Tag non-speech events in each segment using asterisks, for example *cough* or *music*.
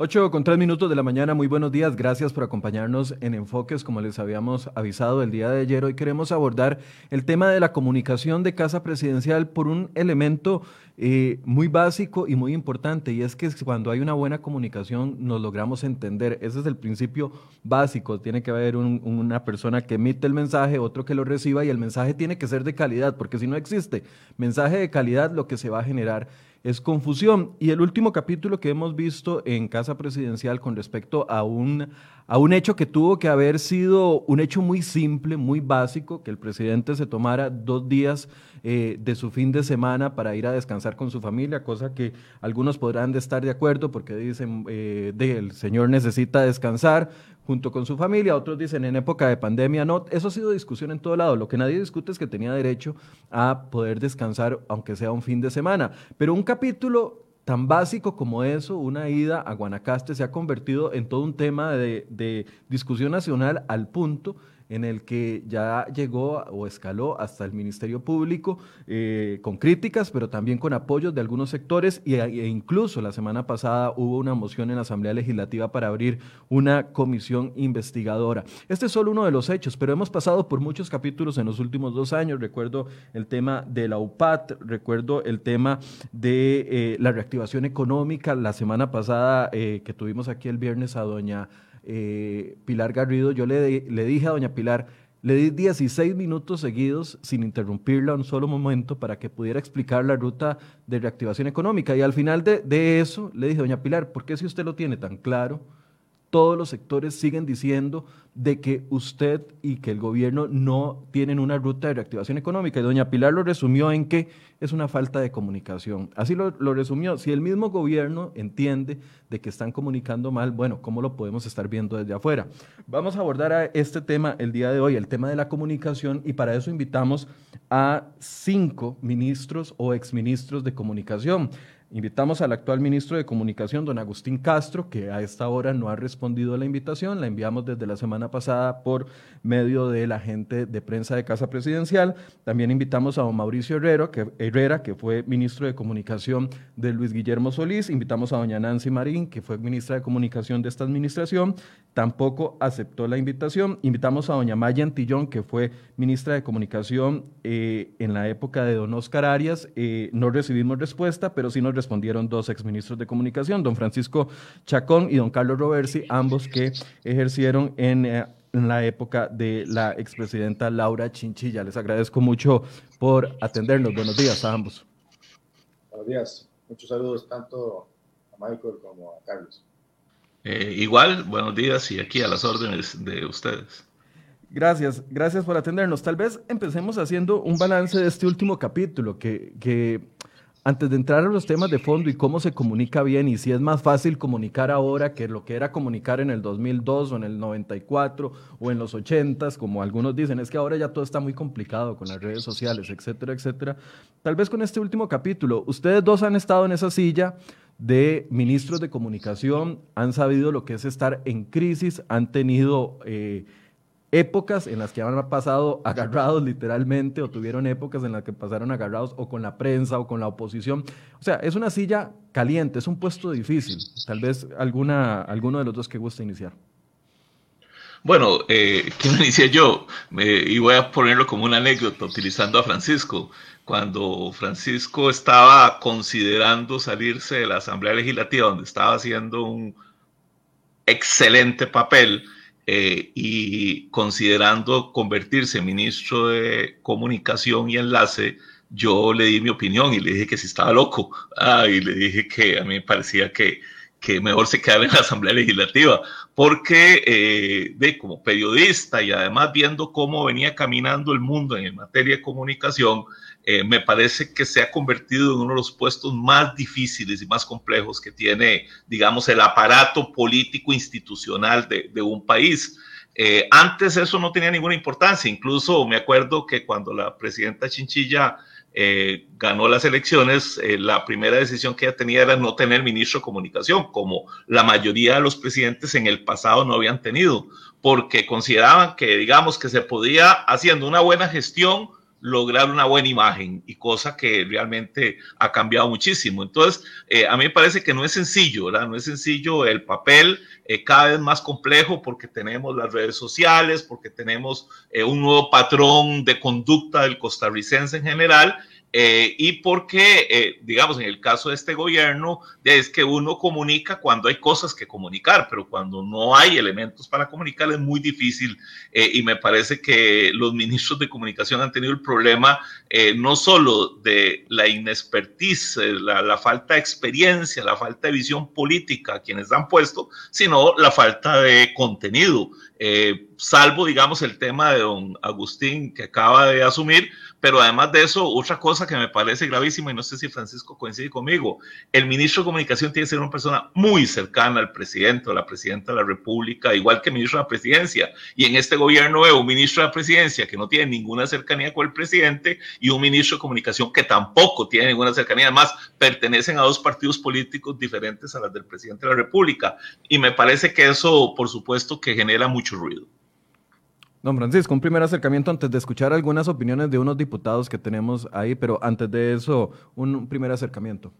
8 con 3 minutos de la mañana, muy buenos días, gracias por acompañarnos en Enfoques, como les habíamos avisado el día de ayer. Hoy queremos abordar el tema de la comunicación de Casa Presidencial por un elemento eh, muy básico y muy importante, y es que cuando hay una buena comunicación nos logramos entender. Ese es el principio básico, tiene que haber una persona que emite el mensaje, otro que lo reciba, y el mensaje tiene que ser de calidad, porque si no existe mensaje de calidad, lo que se va a generar es confusión. Y el último capítulo que hemos visto en Casa Presidencial con respecto a un, a un hecho que tuvo que haber sido un hecho muy simple, muy básico, que el presidente se tomara dos días eh, de su fin de semana para ir a descansar con su familia, cosa que algunos podrán estar de acuerdo porque dicen, eh, el señor necesita descansar, junto con su familia, otros dicen en época de pandemia no, eso ha sido discusión en todo lado, lo que nadie discute es que tenía derecho a poder descansar aunque sea un fin de semana, pero un capítulo tan básico como eso, una ida a Guanacaste se ha convertido en todo un tema de, discusión nacional al punto en el que ya llegó o escaló hasta el Ministerio Público eh, con críticas, pero también con apoyos de algunos sectores e, e incluso la semana pasada hubo una moción en la Asamblea Legislativa para abrir una comisión investigadora. Este es solo uno de los hechos, pero hemos pasado por muchos capítulos en los últimos dos años. Recuerdo el tema de la UPAT, recuerdo el tema de eh, la reactivación económica. La semana pasada eh, que tuvimos aquí el viernes a doña eh, Pilar Garrido, yo le, le dije a doña Pilar, le di 16 minutos seguidos sin interrumpirla un solo momento para que pudiera explicar la ruta de reactivación económica. Y al final de, de eso le dije, doña Pilar, ¿por qué si usted lo tiene tan claro? Todos los sectores siguen diciendo de que usted y que el gobierno no tienen una ruta de reactivación económica. Y doña Pilar lo resumió en que es una falta de comunicación. Así lo, resumió. Si el mismo gobierno entiende de que están comunicando mal, bueno, ¿cómo lo podemos estar viendo desde afuera? Vamos a abordar este tema el día de hoy, el tema de la comunicación, y para eso invitamos a cinco ministros o exministros de comunicación. Invitamos al actual ministro de Comunicación, don Agustín Castro, que a esta hora no ha respondido a la invitación. La enviamos desde la semana pasada por medio de la gente de prensa de Casa Presidencial. También invitamos a don Mauricio Herrera que, Herrera, que fue ministro de Comunicación de Luis Guillermo Solís. Invitamos a doña Nancy Marín, que fue ministra de Comunicación de esta administración. Tampoco aceptó la invitación. Invitamos a doña Maya Antillón, que fue ministra de Comunicación eh, en la época de don Oscar Arias. Eh, no recibimos respuesta, pero sí nos respondieron dos exministros de comunicación, don Francisco Chacón y don Carlos Roversi, ambos que ejercieron en, eh, en la época de la expresidenta Laura Chinchilla. Les agradezco mucho por atendernos. Buenos días a ambos. Buenos días. Muchos saludos tanto a Michael como a Carlos. Eh, igual, buenos días y aquí a las órdenes de ustedes. Gracias, gracias por atendernos. Tal vez empecemos haciendo un balance de este último capítulo que, que antes de entrar a los temas de fondo y cómo se comunica bien y si es más fácil comunicar ahora que lo que era comunicar en el 2002 o en el 94 o en los 80, como algunos dicen, es que ahora ya todo está muy complicado con las redes sociales, etcétera, etcétera. Tal vez con este último capítulo, ustedes dos han estado en esa silla de ministros de comunicación, han sabido lo que es estar en crisis, han tenido... Eh, épocas en las que han pasado agarrados literalmente o tuvieron épocas en las que pasaron agarrados o con la prensa o con la oposición. O sea, es una silla caliente, es un puesto difícil. Tal vez alguna, alguno de los dos que guste iniciar. Bueno, eh, *laughs* ¿quién inicia yo? y voy a ponerlo como una anécdota utilizando a Francisco. Cuando Francisco estaba considerando salirse de la Asamblea Legislativa, donde estaba haciendo un excelente papel, eh, y considerando convertirse en ministro de comunicación y enlace, yo le di mi opinión y le dije que si estaba loco. Ah, y le dije que a mí me parecía que, que mejor se quedara en la Asamblea Legislativa, porque eh, de, como periodista y además viendo cómo venía caminando el mundo en materia de comunicación, eh, me parece que se ha convertido en uno de los puestos más difíciles y más complejos que tiene, digamos, el aparato político institucional de, un país. Eh, antes eso no tenía ninguna importancia, incluso me acuerdo que cuando la presidenta Chinchilla eh, ganó las elecciones, la primera decisión que ella tenía era no tener ministro de comunicación, como la mayoría de los presidentes en el pasado no habían tenido, porque consideraban que, digamos, que se podía, haciendo una buena gestión, lograr una buena imagen y cosa que realmente ha cambiado muchísimo. Entonces, eh, a mí me parece que no es sencillo, ¿verdad? No es sencillo el papel, eh, cada vez más complejo porque tenemos las redes sociales, porque tenemos eh, un nuevo patrón de conducta del costarricense en general eh, y porque, eh, digamos, en el caso de este gobierno, es que uno comunica cuando hay cosas que comunicar, pero cuando no hay elementos para comunicar es muy difícil. Eh, y me parece que los ministros de comunicación han tenido el problema no solo de la inexpertise, la, la, falta de experiencia, la falta de visión política a quienes han puesto, sino la falta de contenido. Salvo, digamos, el tema de don Agustín que acaba de asumir, pero además de eso, otra cosa que me parece gravísima, y no sé si Francisco coincide conmigo, el ministro de Comunicación tiene que ser una persona muy cercana al presidente o la presidenta de la República, igual que el ministro de la Presidencia. Y en este gobierno veo un ministro de la Presidencia que no tiene ninguna cercanía con el presidente y un ministro de Comunicación que tampoco tiene ninguna cercanía. Además, pertenecen a dos partidos políticos diferentes a las del presidente de la República. Y me parece que eso, por supuesto, que genera mucho ruido. Don Francisco, un primer acercamiento antes de escuchar algunas opiniones de unos diputados que tenemos ahí, pero antes de eso, un primer acercamiento.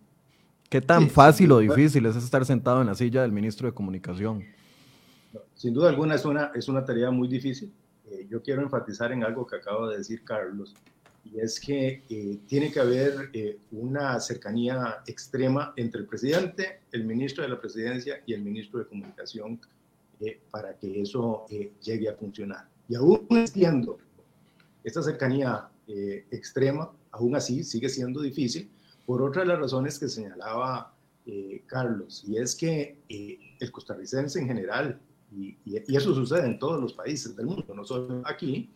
¿Qué tan fácil o difícil es estar sentado en la silla del ministro de Comunicación? Sin duda alguna es una, es una tarea muy difícil. Eh, yo quiero enfatizar en algo que acaba de decir Carlos, y es que eh, tiene que haber eh, una cercanía extrema entre el presidente, el ministro de la presidencia y el ministro de Comunicación para que eso llegue a funcionar. Y aún existiendo esta cercanía eh, extrema, aún así sigue siendo difícil por otra de las razones que señalaba eh, Carlos, y es que eh, el costarricense en general, y, y, eso sucede en todos los países del mundo, no solo aquí,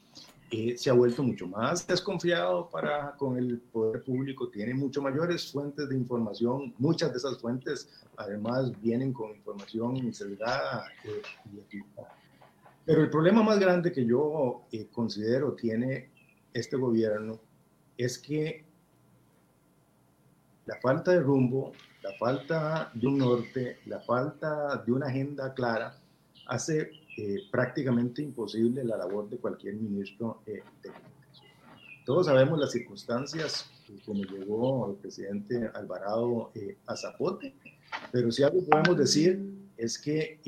se ha vuelto mucho más desconfiado para con el poder público, tiene mucho mayores fuentes de información, muchas de esas fuentes además vienen con información sesgada equivocada. Pero el problema más grande que yo eh, considero tiene este gobierno es que la falta de rumbo, la falta de un norte, la falta de una agenda clara hace eh, prácticamente imposible la labor de cualquier ministro eh, de comunicación. Todos sabemos las circunstancias como llegó el presidente Alvarado a Zapote, pero si algo podemos decir es que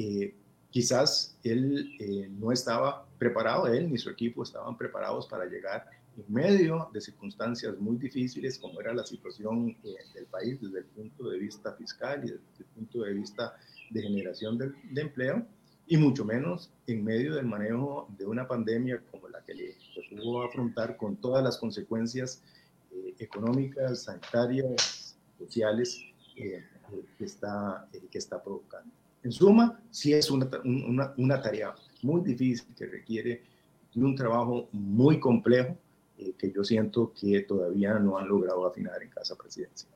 quizás él eh, no estaba preparado, él ni su equipo estaban preparados para llegar en medio de circunstancias muy difíciles como era la situación eh, del país desde el punto de vista fiscal y desde el punto de vista de generación de, empleo, y mucho menos en medio del manejo de una pandemia como la que le tuvo a afrontar con todas las consecuencias eh, económicas, sanitarias, sociales que, está, que está provocando. En suma, sí es una, una, tarea muy difícil que requiere de un trabajo muy complejo eh, que yo siento que todavía no han logrado afinar en Casa Presidencial.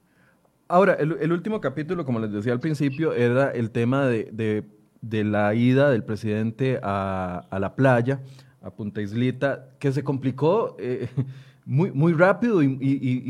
Ahora, el, último capítulo, como les decía al principio, era el tema de, de, la ida del presidente a, la playa, a Punta Islita, que se complicó. Eh, *laughs* muy, muy rápido y,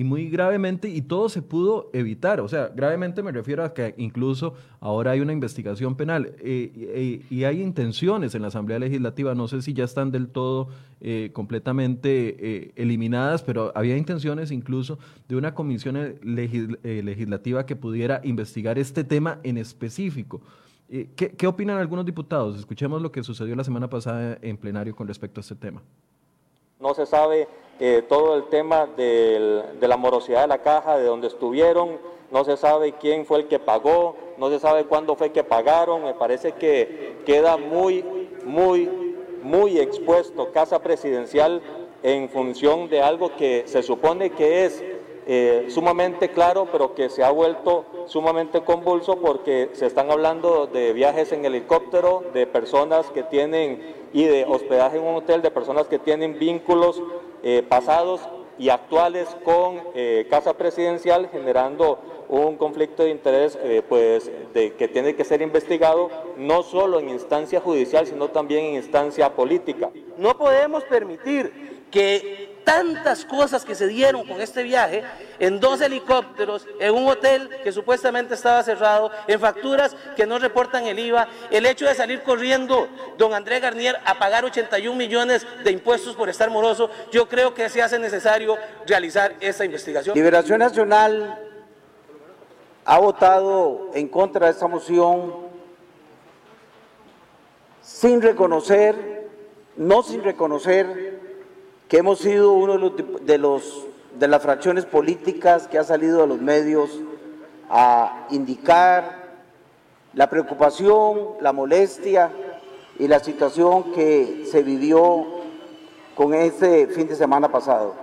muy gravemente y todo se pudo evitar. O sea, gravemente me refiero a que incluso ahora hay una investigación penal eh, y hay intenciones en la Asamblea Legislativa, no sé si ya están del todo eh, completamente eliminadas, pero había intenciones incluso de una comisión legislativa que pudiera investigar este tema en específico. ¿Qué, ¿Qué opinan algunos diputados? Escuchemos lo que sucedió la semana pasada en plenario con respecto a este tema. No se sabe eh, todo el tema de la morosidad de la caja, de dónde estuvieron, no se sabe quién fue el que pagó, no se sabe cuándo fue que pagaron, me parece que queda muy, muy, muy expuesto Casa Presidencial en función de algo que se supone que es eh, sumamente claro, pero que se ha vuelto sumamente convulso porque se están hablando de viajes en helicóptero, de personas que tienen y de hospedaje en un hotel de personas que tienen vínculos eh, pasados y actuales con eh, Casa Presidencial, generando un conflicto de interés pues, que tiene que ser investigado no solo en instancia judicial, sino también en instancia política. No podemos permitir que tantas cosas que se dieron con este viaje, en dos helicópteros, en un hotel que supuestamente estaba cerrado, en facturas que no reportan el IVA, el hecho de salir corriendo don Andrés Garnier a pagar 81 millones de impuestos por estar moroso, yo creo que se hace necesario realizar esta investigación. Liberación Nacional ha votado en contra de esta moción sin reconocer, no sin reconocer que hemos sido uno de los, de las fracciones políticas que ha salido a los medios a indicar la preocupación, la molestia y la situación que se vivió con ese fin de semana pasado.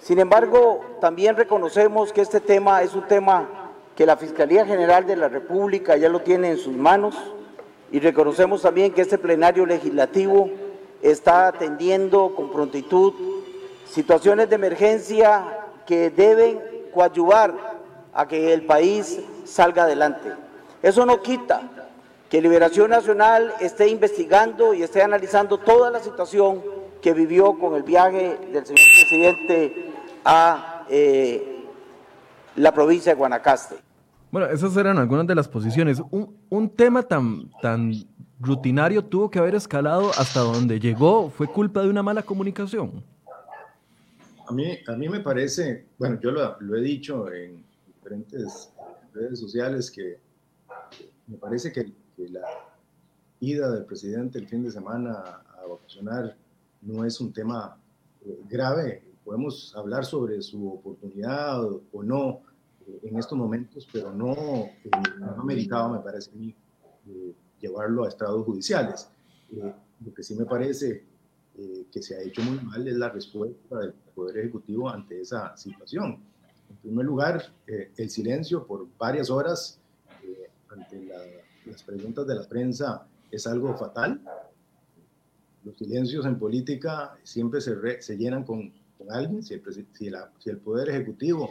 Sin embargo, también reconocemos que este tema es un tema que la Fiscalía General de la República ya lo tiene en sus manos y reconocemos también que este plenario legislativo está atendiendo con prontitud situaciones de emergencia que deben coadyuvar a que el país salga adelante. Eso no quita que Liberación Nacional esté investigando y esté analizando toda la situación que vivió con el viaje del señor presidente a eh, la provincia de Guanacaste. Bueno, esas eran algunas de las posiciones. Un, un, tema tan, tan rutinario tuvo que haber escalado hasta donde llegó. ¿Fue culpa de una mala comunicación? A mí, a mí me parece, bueno, yo lo, lo he dicho en diferentes redes sociales, que me parece que, que, la ida del presidente el fin de semana a vacacionar no es un tema eh, grave. Podemos hablar sobre su oportunidad o, no eh, en estos momentos, pero no, eh, no meritaba, me parece a mí, eh, llevarlo a estados judiciales. lo que sí me parece que se ha hecho muy mal es la respuesta del Poder Ejecutivo ante esa situación. En primer lugar, el silencio por varias horas ante las preguntas de la prensa es algo fatal. Los silencios en política siempre se, se llenan con, con alguien. Si el, si, la, si el Poder Ejecutivo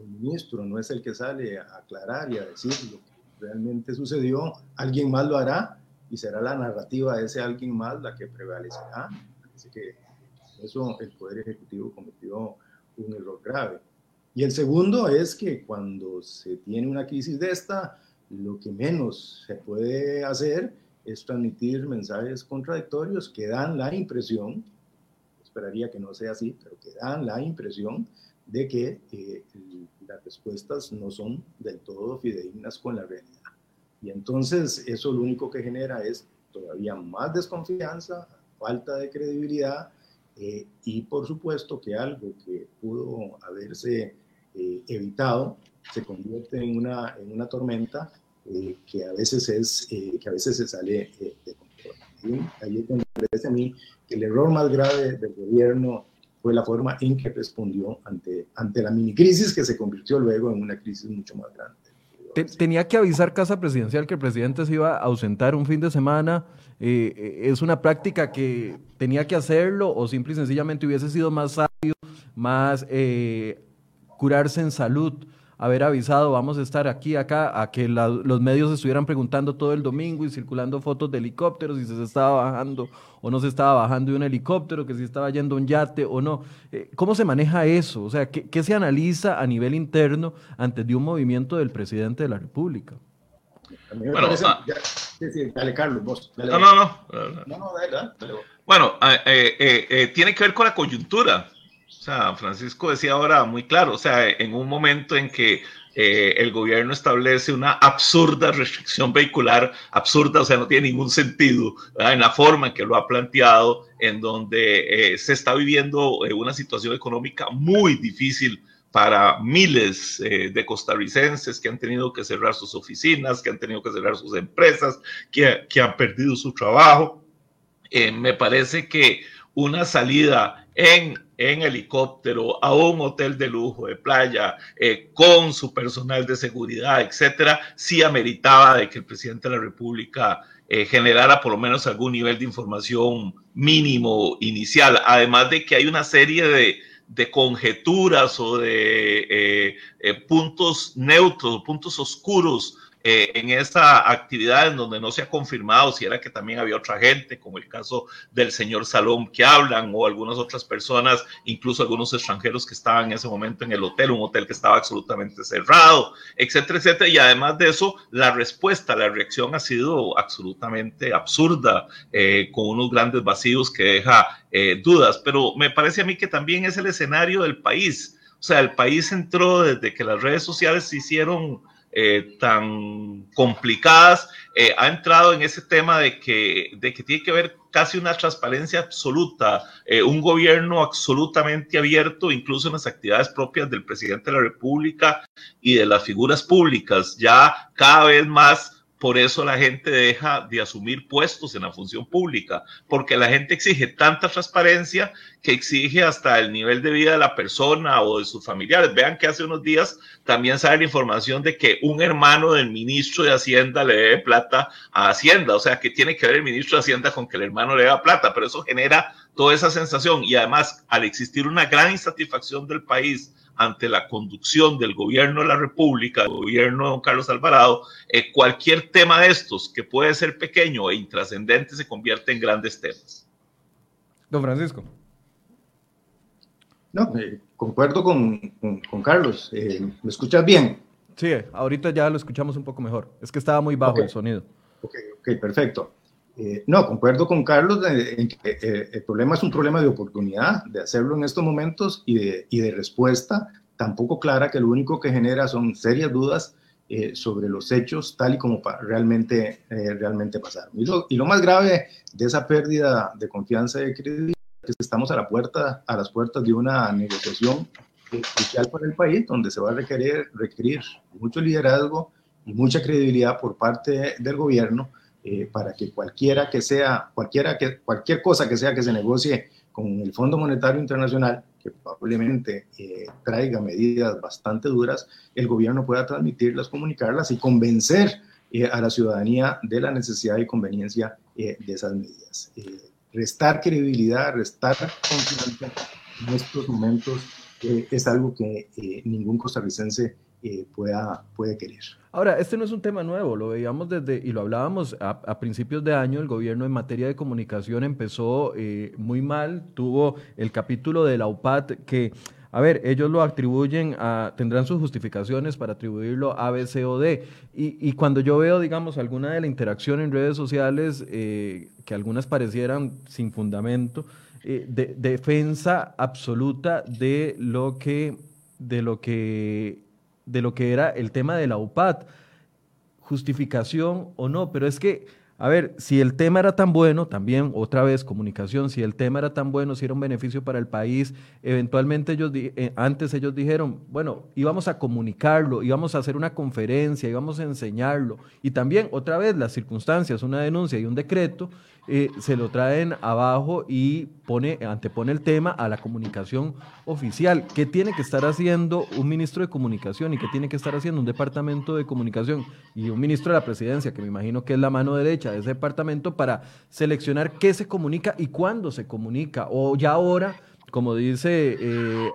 el ministro no es el que sale a aclarar y a decir lo realmente sucedió, alguien más lo hará y será la narrativa de ese alguien más la que prevalecerá. Así que eso el Poder Ejecutivo cometió un error grave. Y el segundo es que cuando se tiene una crisis de esta, lo que menos se puede hacer es transmitir mensajes contradictorios que dan la impresión, esperaría que no sea así, pero que dan la impresión de que eh, las respuestas no son del todo fidedignas con la realidad. Y entonces eso lo único que genera es todavía más desconfianza, falta de credibilidad eh, y por supuesto que algo que pudo haberse eh, evitado se convierte en una, en una tormenta que, a veces es, que a veces se sale de control. ahí es donde me parece a mí que el error más grave del gobierno fue la forma en que respondió ante, ante la mini crisis que se convirtió luego en una crisis mucho más grande. Tenía que avisar Casa Presidencial que el presidente se iba a ausentar un fin de semana. Eh, eh, ¿Es una práctica que tenía que hacerlo o simple y sencillamente hubiese sido más sabio, más eh, curarse en salud? Haber avisado, vamos a estar aquí, acá, a que los medios estuvieran preguntando todo el domingo y circulando fotos de helicópteros, si se estaba bajando o no se estaba bajando de un helicóptero, que si estaba yendo un yate o no. Eh, ¿Cómo se maneja eso? O sea, ¿qué, se analiza a nivel interno antes de un movimiento del presidente de la República? Bueno, ah. dale, Carlos, vos. no, no, no. no, no dale, Bueno, eh, eh, tiene que ver con la coyuntura. O sea, Francisco decía ahora muy claro, o sea, en un momento en que eh, el gobierno establece una absurda restricción vehicular, absurda, o sea, no tiene ningún sentido en la forma en que lo ha planteado, en donde eh, se está viviendo eh, una situación económica muy difícil para miles de costarricenses que han tenido que cerrar sus oficinas, que han tenido que cerrar sus empresas, que, que han perdido su trabajo. me parece que una salida en en helicóptero a un hotel de lujo de playa eh, con su personal de seguridad, etcétera, sí ameritaba de que el presidente de la República eh, generara por lo menos algún nivel de información mínimo inicial, además de que hay una serie de, de conjeturas o de eh, puntos neutros, puntos oscuros eh, en esa actividad en donde no se ha confirmado si era que también había otra gente, como el caso del señor Salón que hablan o algunas otras personas, incluso algunos extranjeros que estaban en ese momento en el hotel, un hotel que estaba absolutamente cerrado, etcétera, etcétera. Y además de eso, la respuesta, la reacción ha sido absolutamente absurda, eh, con unos grandes vacíos que deja eh, dudas. Pero me parece a mí que también es el escenario del país. O sea, el país entró desde que las redes sociales se hicieron eh, tan complicadas, eh, ha entrado en ese tema de que, de que tiene que haber casi una transparencia absoluta, eh, un gobierno absolutamente abierto, incluso en las actividades propias del presidente de la República y de las figuras públicas, ya cada vez más por eso la gente deja de asumir puestos en la función pública, porque la gente exige tanta transparencia que exige hasta el nivel de vida de la persona o de sus familiares. Vean que hace unos días también sale la información de que un hermano del ministro de Hacienda le debe plata a Hacienda, o sea que tiene que ver el ministro de Hacienda con que el hermano le deba plata, pero eso genera toda esa sensación y además al existir una gran insatisfacción del país ante la conducción del gobierno de la República, del gobierno de don Carlos Alvarado, eh, cualquier tema de estos que puede ser pequeño e intrascendente se convierte en grandes temas. Don Francisco. No, eh, concuerdo con, con, Carlos. Eh, ¿Me escuchas bien? Sí, ahorita ya lo escuchamos un poco mejor. Es que estaba muy bajo el sonido. Ok, ok, perfecto. Eh, no, concuerdo con Carlos en que eh, el problema es un problema de oportunidad de hacerlo en estos momentos y de, respuesta tampoco clara que lo único que genera son serias dudas eh, sobre los hechos tal y como realmente, realmente pasaron. Y lo, más grave de esa pérdida de confianza y de credibilidad es que estamos a, la puerta, las puertas de una negociación crucial para el país donde se va a requerir mucho liderazgo y mucha credibilidad por parte del gobierno eh, para que cualquiera que sea, cualquier cosa que sea que se negocie con el Fondo Monetario Internacional, que probablemente eh, traiga medidas bastante duras, el gobierno pueda transmitirlas, comunicarlas y convencer eh, a la ciudadanía de la necesidad y conveniencia de esas medidas. restar credibilidad, restar confianza en estos momentos es algo que ningún costarricense pueda, puede querer. Ahora, este no es un tema nuevo, lo veíamos desde, y lo hablábamos a, principios de año, el gobierno en materia de comunicación empezó eh, muy mal, tuvo el capítulo de la UPAD que, a ver, ellos lo atribuyen a, tendrán sus justificaciones para atribuirlo a B, C o D, y, cuando yo veo, digamos, alguna de la interacción en redes sociales, eh, que algunas parecieran sin fundamento, eh, de, defensa absoluta de lo que, de lo que de lo que era el tema de la UPAD. Justificación o no, pero es que, a ver, si el tema era tan bueno, también otra vez comunicación, si el tema era tan bueno, si era un beneficio para el país, eventualmente ellos, eh, antes ellos dijeron, bueno, íbamos a comunicarlo, íbamos a hacer una conferencia, íbamos a enseñarlo. Y también, otra vez, las circunstancias, una denuncia y un decreto, eh, se lo traen abajo y pone, antepone el tema a la comunicación oficial. ¿Qué tiene que estar haciendo un ministro de comunicación y qué tiene que estar haciendo un departamento de comunicación y un ministro de la presidencia, que me imagino que es la mano derecha de ese departamento, para seleccionar qué se comunica y cuándo se comunica? O ya ahora, como dice eh,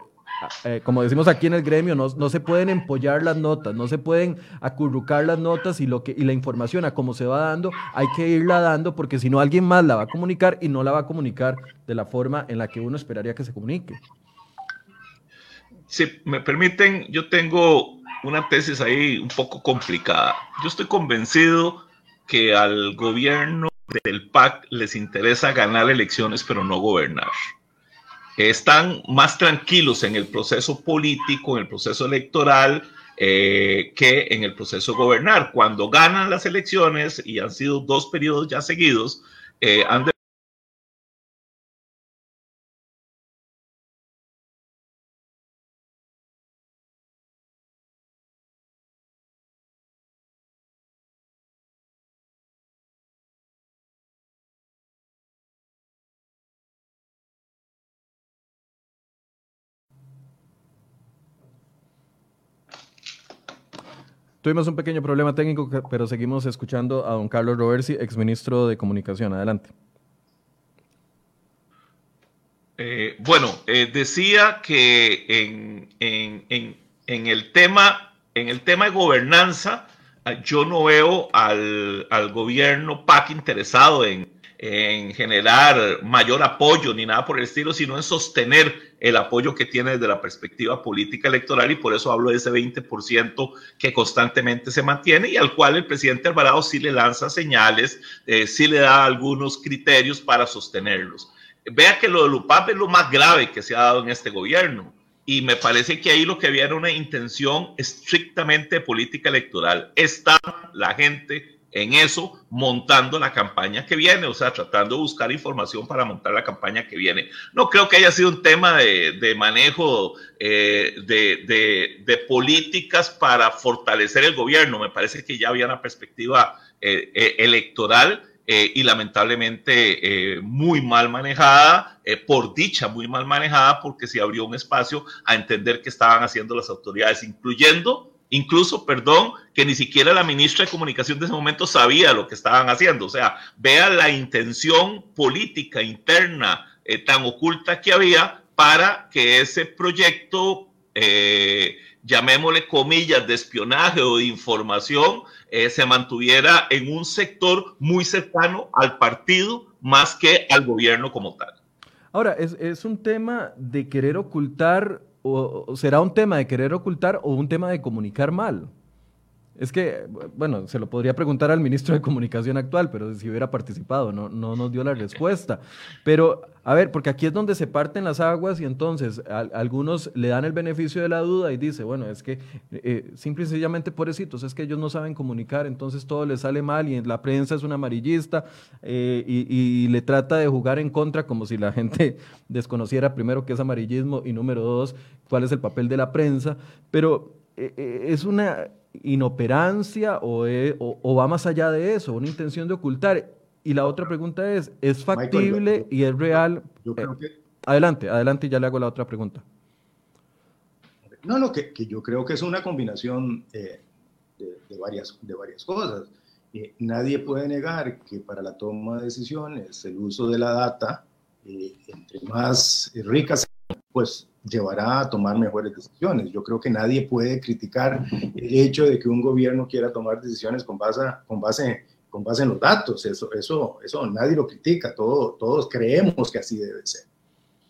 eh, como decimos aquí en el gremio, no, no, se pueden empollar las notas, no se pueden acurrucar las notas y, lo que, y la información a cómo se va dando, hay que irla dando porque si no alguien más la va a comunicar y no la va a comunicar de la forma en la que uno esperaría que se comunique. Si me permiten, yo tengo una tesis ahí un poco complicada. Yo estoy convencido que al gobierno del PAC les interesa ganar elecciones, pero no gobernar están más tranquilos en el proceso político, en el proceso electoral, eh, que en el proceso gobernar. Cuando ganan las elecciones, y han sido dos periodos ya seguidos, eh, han Tuvimos un pequeño problema técnico, pero seguimos escuchando a don Carlos Roversi, exministro de Comunicación. Adelante. Eh, bueno, eh, decía que en, el tema, en el tema de gobernanza, yo no veo al, al gobierno PAC interesado en, en generar mayor apoyo ni nada por el estilo, sino en sostener el apoyo que tiene desde la perspectiva política electoral y por eso hablo de ese 20% que constantemente se mantiene y al cual el presidente Alvarado sí le lanza señales, eh, sí le da algunos criterios para sostenerlos. Vea que lo de Lupap es lo más grave que se ha dado en este gobierno y me parece que ahí lo que había era una intención estrictamente política electoral. Está la gente en eso, montando la campaña que viene, o sea, tratando de buscar información para montar la campaña que viene. No creo que haya sido un tema de, manejo eh, de, políticas para fortalecer el gobierno. Me parece que ya había una perspectiva eh, eh, electoral. y lamentablemente muy mal manejada, por dicha muy mal manejada, porque se abrió un espacio a entender qué estaban haciendo las autoridades, incluyendo Incluso, perdón, que ni siquiera la ministra de Comunicación de ese momento sabía lo que estaban haciendo. O sea, vea la intención política interna eh, tan oculta que había para que ese proyecto, eh, llamémosle comillas, de espionaje o de información, eh, se mantuviera en un sector muy cercano al partido más que al gobierno como tal. Ahora, es, es un tema de querer ocultar o, será un tema de querer ocultar o un tema de comunicar mal? Es que, bueno, se lo podría preguntar al ministro de Comunicación actual, pero si hubiera participado, no, no nos dio la respuesta. Pero, a ver, porque aquí es donde se parten las aguas y entonces algunos le dan el beneficio de la duda y dice, bueno, es que eh, simple y sencillamente pobrecitos, es que ellos no saben comunicar, entonces todo les sale mal y la prensa es un amarillista eh, y, le trata de jugar en contra como si la gente *laughs* desconociera primero qué es amarillismo y número dos, cuál es el papel de la prensa. Pero eh, es una inoperancia o, va más allá de eso, una intención de ocultar. Y la otra pregunta es, ¿es factible y es real? Eh, adelante, adelante y ya le hago la otra pregunta. No, no, que, yo creo que es una combinación eh, de, varias, de varias cosas. Eh, nadie puede negar que para la toma de decisiones el uso de la data, entre más ricas, pues llevará a tomar mejores decisiones. Yo creo que nadie puede criticar el hecho de que un gobierno quiera tomar decisiones con base, con base, con base en los datos. Eso, eso, eso nadie lo critica, todo, todos creemos que así debe ser.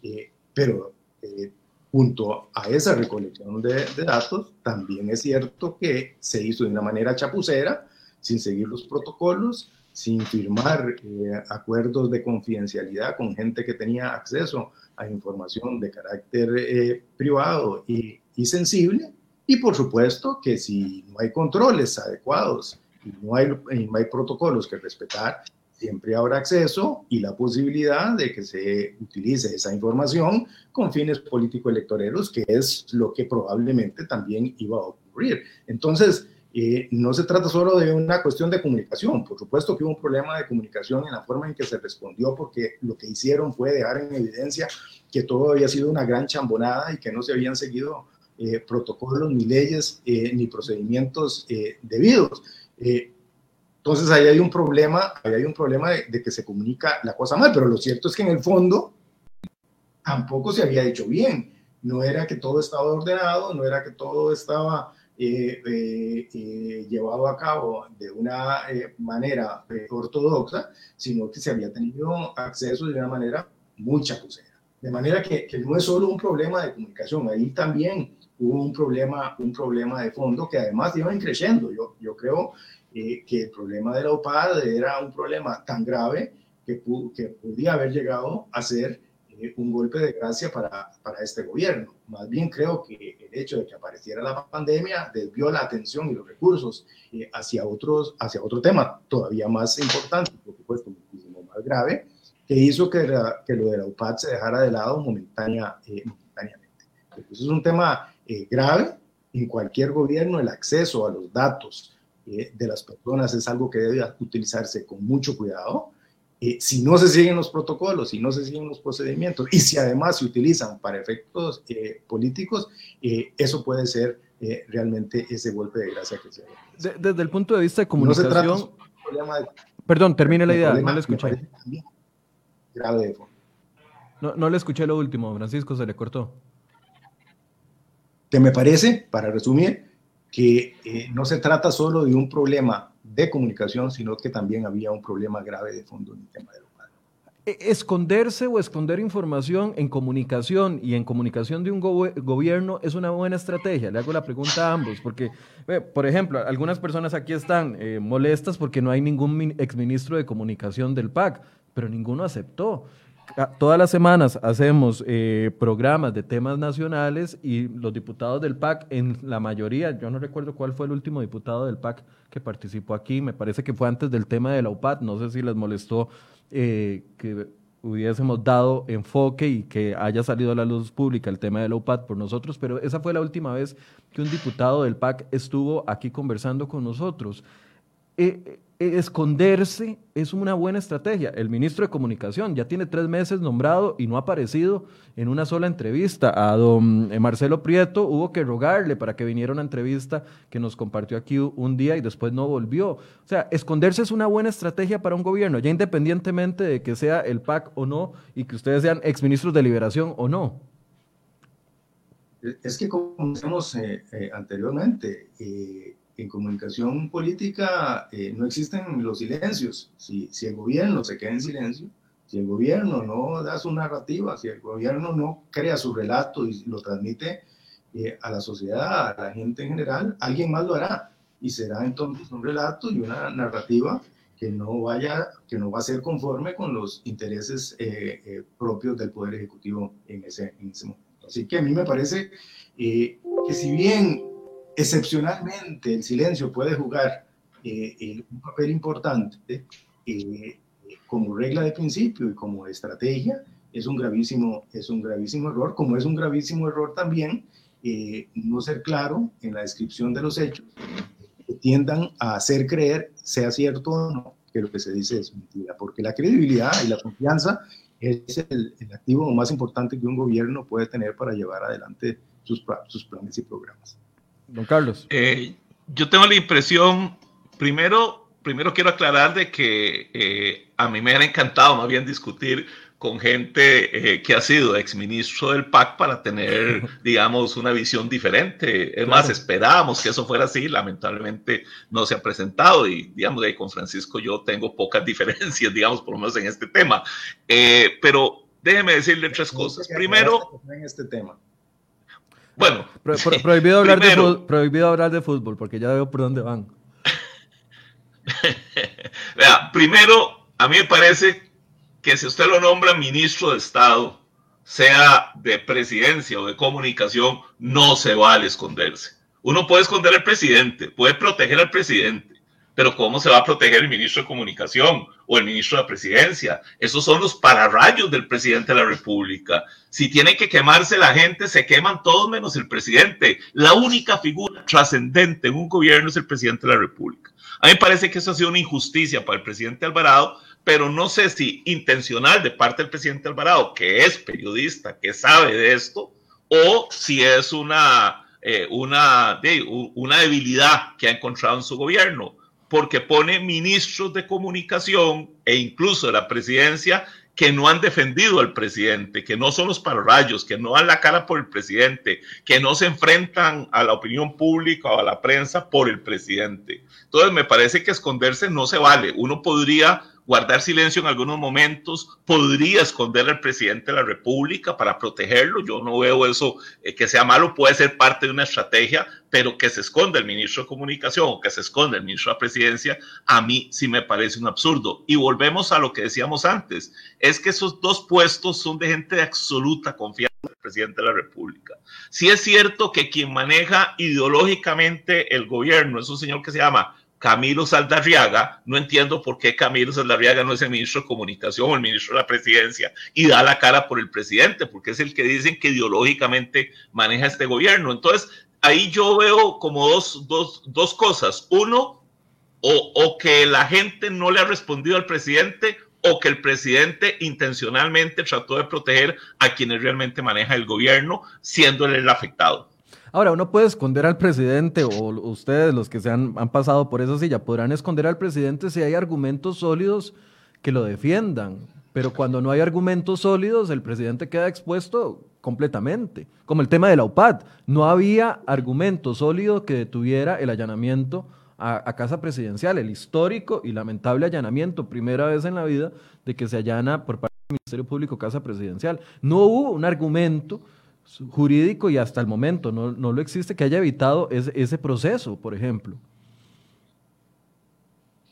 Eh, pero eh, junto a esa recolección de, datos, también es cierto que se hizo de una manera chapucera, sin seguir los protocolos, sin firmar eh, acuerdos de confidencialidad con gente que tenía acceso a información de carácter eh, privado y, y, sensible. Y por supuesto que si no hay controles adecuados y no hay, no hay protocolos que respetar, siempre habrá acceso y la posibilidad de que se utilice esa información con fines político-electoreros, que es lo que probablemente también iba a ocurrir. Entonces, eh, no se trata solo de una cuestión de comunicación, por supuesto que hubo un problema de comunicación en la forma en que se respondió, porque lo que hicieron fue dejar en evidencia que todo había sido una gran chambonada y que no se habían seguido eh, protocolos, ni leyes, eh, ni procedimientos debidos. entonces ahí hay un problema, ahí hay un problema de, de que se comunica la cosa mal, pero lo cierto es que en el fondo tampoco se había hecho bien. No era que todo estaba ordenado, no era que todo estaba eh, eh, eh, llevado a cabo de una manera ortodoxa, sino que se había tenido acceso de una manera muy chapucera. De manera que, que, no es solo un problema de comunicación, ahí también hubo un problema, un problema de fondo que además iba creciendo. Yo, yo creo que el problema de la OPAD era un problema tan grave que, que podía haber llegado a ser eh, un golpe de gracia para, para este gobierno. Más bien creo que el hecho de que apareciera la pandemia desvió la atención y los recursos eh, hacia, otros, hacia otro tema todavía más importante, por supuesto, muchísimo más grave, que hizo que, que lo de la UPAD se dejara de lado momentánea, eh, momentáneamente. Entonces es un tema grave. En cualquier gobierno el acceso a los datos de las personas es algo que debe utilizarse con mucho cuidado eh, si no se siguen los protocolos, si no se siguen los procedimientos y si además se utilizan para efectos eh, políticos, eh, eso puede ser realmente ese golpe de gracia que se de, Desde el punto de vista de comunicación... No se Perdón, termine la idea, no le escuché. Grave de No, no le escuché lo último, Francisco, se le cortó. ¿Te me parece, para resumir, que no se trata solo de un problema de comunicación, sino que también había un problema grave de fondo en el tema de e, esconderse o esconder información en comunicación y en comunicación de un gobierno es una buena estrategia. Le hago la pregunta a ambos, porque, por ejemplo, algunas personas aquí están eh, molestas porque no hay ningún exministro de comunicación del PAC, pero ninguno aceptó. Todas las semanas hacemos eh, programas de temas nacionales y los diputados del PAC, en la mayoría, yo no recuerdo cuál fue el último diputado del PAC que participó aquí, me parece que fue antes del tema de la UPAD, no sé si les molestó eh, que hubiésemos dado enfoque y que haya salido a la luz pública el tema de la UPAD por nosotros, pero esa fue la última vez que un diputado del PAC estuvo aquí conversando con nosotros. Eh, eh, esconderse es una buena estrategia. El ministro de Comunicación ya tiene tres meses nombrado y no ha aparecido en una sola entrevista. A don eh, Marcelo Prieto hubo que rogarle para que viniera una entrevista que nos compartió aquí un día y después no volvió. O sea, esconderse es una buena estrategia para un gobierno, ya independientemente de que sea el PAC o no y que ustedes sean exministros de liberación o no. Es que como decíamos eh, anteriormente, en comunicación política eh, no existen los silencios. Si, si el gobierno se queda en silencio, si el gobierno no da su narrativa, si el gobierno no crea su relato y lo transmite eh, a la sociedad, a la gente en general, alguien más lo hará. Y será entonces un relato y una narrativa que no, vaya, que no va a ser conforme con los intereses eh, propios del Poder Ejecutivo en ese, en ese momento. Así que a mí me parece que si bien excepcionalmente el silencio puede jugar eh, un papel importante eh, como regla de principio y como estrategia, es un gravísimo, es un gravísimo error, como es un gravísimo error también eh, no ser claro en la descripción de los hechos que tiendan a hacer creer, sea cierto o no, que lo que se dice es mentira, porque la credibilidad y la confianza es el, activo más importante que un gobierno puede tener para llevar adelante sus planes y programas. Don Carlos. Eh, yo tengo la impresión, primero, primero quiero aclarar de que eh, a mí me ha encantado más bien discutir con gente eh, que ha sido exministro del PAC para tener, *laughs* digamos, una visión diferente. Es más, esperábamos que eso fuera así, lamentablemente no se ha presentado y, digamos, ahí con Francisco yo tengo pocas *laughs* diferencias, digamos, por lo menos en este tema. pero déjeme decirle tres cosas. Primero... En este tema. Bueno, *laughs* prohibido, hablar de fútbol, prohibido hablar de fútbol, porque ya veo por dónde van. *laughs* Vea, primero, a mí me parece que si usted lo nombra ministro de Estado, sea de presidencia o de comunicación, no se vale esconderse. Uno puede esconder al presidente, puede proteger al presidente, pero ¿cómo se va a proteger el ministro de Comunicación o el ministro de la Presidencia? Esos son los pararrayos del presidente de la República. Si tiene que quemarse la gente, se queman todos menos el presidente. La única figura trascendente en un gobierno es el presidente de la República. A mí me parece que eso ha sido una injusticia para el presidente Alvarado, pero no sé si intencional de parte del presidente Alvarado, que es periodista, que sabe de esto, o si es una, eh, una, una debilidad que ha encontrado en su gobierno porque pone ministros de comunicación e incluso de la presidencia que no han defendido al presidente, que no son los pararrayos, que no dan la cara por el presidente, que no se enfrentan a la opinión pública o a la prensa por el presidente. Entonces me parece que esconderse no se vale. Uno podría guardar silencio en algunos momentos, podría esconder al presidente de la República para protegerlo. Yo no veo eso eh, que sea malo, puede ser parte de una estrategia, pero que se esconda el ministro de Comunicación o que se esconda el ministro de la Presidencia, a mí sí me parece un absurdo. Y volvemos a lo que decíamos antes, es que esos dos puestos son de gente de absoluta confianza del presidente de la República. Sí es cierto que quien maneja ideológicamente el gobierno es un señor que se llama Camilo Saldarriaga, no entiendo por qué Camilo Saldarriaga no es el ministro de Comunicación o el ministro de la Presidencia y da la cara por el presidente, porque es el que dicen que ideológicamente maneja este gobierno. Entonces, ahí yo veo como dos, dos, dos cosas. Uno, o, o que la gente no le ha respondido al presidente o que el presidente intencionalmente trató de proteger a quienes realmente maneja el gobierno, siendo él el afectado. Ahora, uno puede esconder al presidente, o ustedes, los que se han, pasado por esa silla, podrán esconder al presidente si hay argumentos sólidos que lo defiendan. Pero cuando no hay argumentos sólidos, el presidente queda expuesto completamente, como el tema de la UPAD. No había argumento sólido que detuviera el allanamiento a, casa presidencial, el histórico y lamentable allanamiento, primera vez en la vida de que se allana por parte del Ministerio Público casa presidencial. No hubo un argumento jurídico y hasta el momento no, lo existe que haya evitado ese proceso, por ejemplo.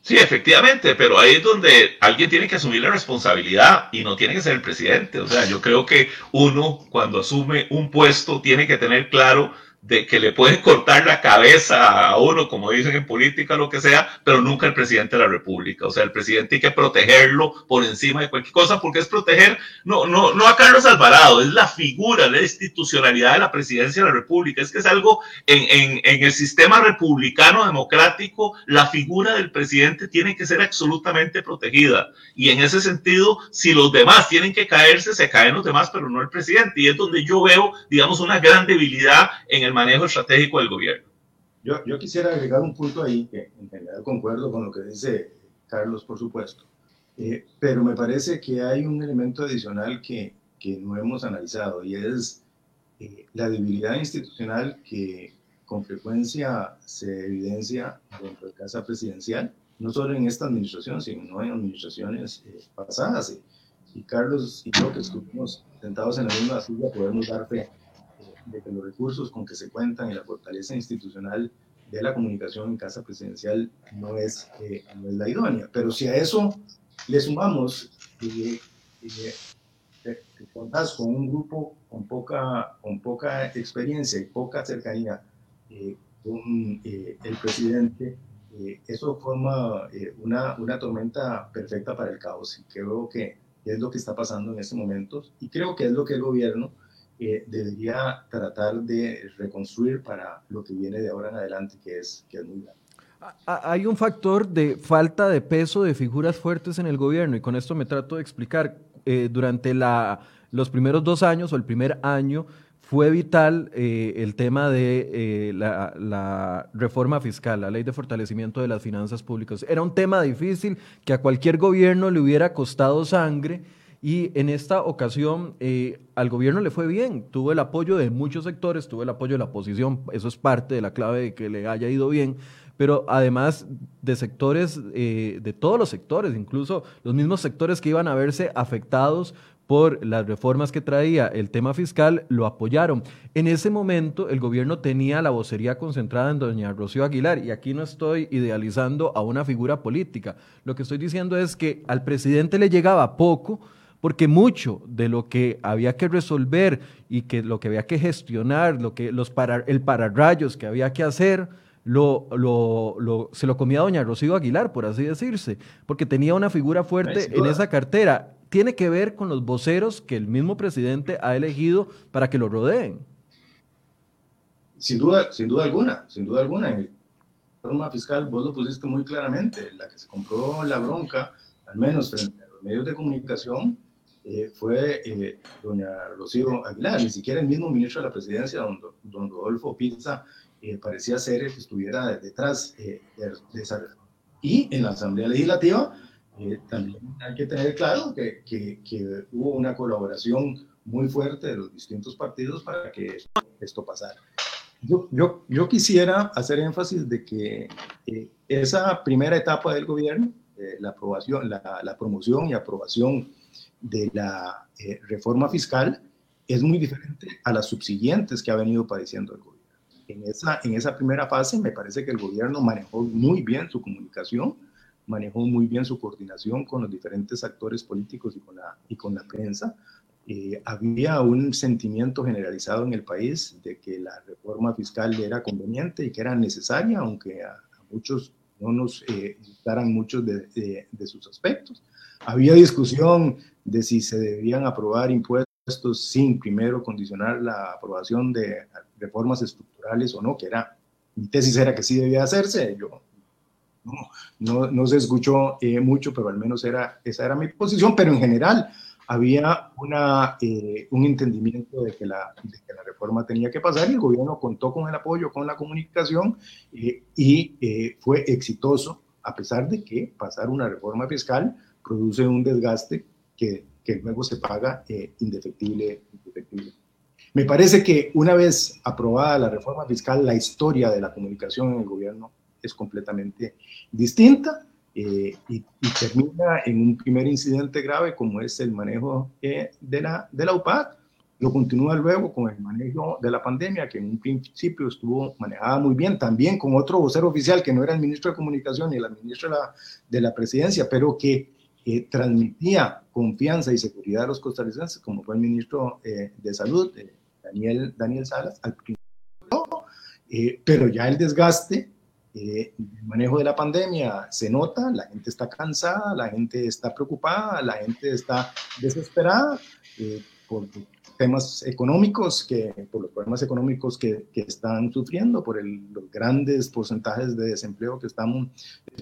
Sí, efectivamente, pero ahí es donde alguien tiene que asumir la responsabilidad y no tiene que ser el presidente. O sea, yo creo que uno cuando asume un puesto tiene que tener claro de que le pueden cortar la cabeza a uno, como dicen en política, lo que sea, pero nunca el presidente de la República. O sea, el presidente hay que protegerlo por encima de cualquier cosa, porque es proteger, no, no, no a Carlos Alvarado, es la figura, la institucionalidad de la presidencia de la República. Es que es algo en, en, en el sistema republicano democrático, la figura del presidente tiene que ser absolutamente protegida. Y en ese sentido, si los demás tienen que caerse, se caen los demás, pero no el presidente. Y es donde yo veo, digamos, una gran debilidad en el manejo estratégico del gobierno. Yo, yo quisiera agregar un punto ahí, que en general concuerdo con lo que dice Carlos, por supuesto, eh, pero me parece que hay un elemento adicional que, que no hemos analizado y es eh, la debilidad institucional que con frecuencia se evidencia dentro de Casa Presidencial, no solo en esta administración, sino en administraciones eh, pasadas. Y, Carlos y yo, que estuvimos sentados en la misma silla, podemos dar fe de que los recursos con que se cuentan y la fortaleza institucional de la comunicación en casa presidencial no es, eh, no es la idónea. Pero si a eso le sumamos eh, eh, que contás con un grupo con poca, con poca experiencia y poca cercanía con el presidente, eso forma una, una tormenta perfecta para el caos. Y creo que es lo que está pasando en este momento y creo que es lo que el gobierno debería tratar de reconstruir para lo que viene de ahora en adelante, que es, que es. Hay un factor de falta de peso de figuras fuertes en el gobierno y con esto me trato de explicar. Eh, durante la, los primeros dos años o el primer año fue vital eh, el tema de eh, la, reforma fiscal, la ley de fortalecimiento de las finanzas públicas. Era un tema difícil que a cualquier gobierno le hubiera costado sangre y en esta ocasión eh, al gobierno le fue bien, tuvo el apoyo de muchos sectores, tuvo el apoyo de la oposición, eso es parte de la clave de que le haya ido bien, pero además de sectores, eh, de todos los sectores, incluso los mismos sectores que iban a verse afectados por las reformas que traía el tema fiscal, lo apoyaron. En ese momento el gobierno tenía la vocería concentrada en doña Rocío Aguilar y aquí no estoy idealizando a una figura política. Lo que estoy diciendo es que al presidente le llegaba poco porque mucho de lo que había que resolver y que lo que había que gestionar, lo que los para, el pararrayos que había que hacer, lo, lo, se lo comía doña Rocío Aguilar, por así decirse, porque tenía una figura fuerte en esa cartera. Tiene que ver con los voceros que el mismo presidente ha elegido para que lo rodeen. Sin duda, sin duda alguna, sin duda alguna. En el reforma fiscal vos lo pusiste muy claramente, la que se compró la bronca, al menos frente a los medios de comunicación, eh, fue eh, doña Rocío Aguilar, ni siquiera el mismo ministro de la presidencia, don, don Rodolfo Pizza, eh, parecía ser el que estuviera detrás de, esa reforma. Y en la Asamblea Legislativa también hay que tener claro que, que, hubo una colaboración muy fuerte de los distintos partidos para que esto, pasara. Yo, yo, yo, quisiera hacer énfasis de que esa primera etapa del gobierno, la aprobación, la, la promoción y aprobación de la eh, reforma fiscal es muy diferente a las subsiguientes que ha venido padeciendo el gobierno. En esa, en esa primera fase me parece que el gobierno manejó muy bien su comunicación, manejó muy bien su coordinación con los diferentes actores políticos y con la, y con la prensa. Eh, había un sentimiento generalizado en el país de que la reforma fiscal era conveniente y que era necesaria, aunque a, muchos no nos eh, gustaran muchos de, de sus aspectos. Había discusión de si se debían aprobar impuestos sin primero condicionar la aprobación de reformas estructurales o no, que era, mi tesis era que sí debía hacerse, yo no, no, no se escuchó eh, mucho, pero al menos era, esa era mi posición, pero en general había una, eh, un entendimiento de que, la, de que, la, reforma tenía que pasar y el gobierno contó con el apoyo, con la comunicación eh, y fue exitoso, a pesar de que pasar una reforma fiscal produce un desgaste que, luego se paga eh, indefectible, Me parece que una vez aprobada la reforma fiscal, la historia de la comunicación en el gobierno es completamente distinta eh, y, termina en un primer incidente grave como es el manejo eh, de, la, de la UPAD. Lo continúa luego con el manejo de la pandemia, que en un principio estuvo manejada muy bien, también con otro vocero oficial que no era el ministro de Comunicación ni el ministro de la, de la Presidencia, pero que eh, transmitía confianza y seguridad a los costarricenses, como fue el ministro de Salud, Daniel, Daniel Salas, al principio, pero ya el desgaste eh, el manejo de la pandemia se nota, la gente está cansada, la gente está preocupada, la gente está desesperada eh, por temas económicos, que, por los problemas económicos que, que están sufriendo, por los grandes porcentajes de desempleo que estamos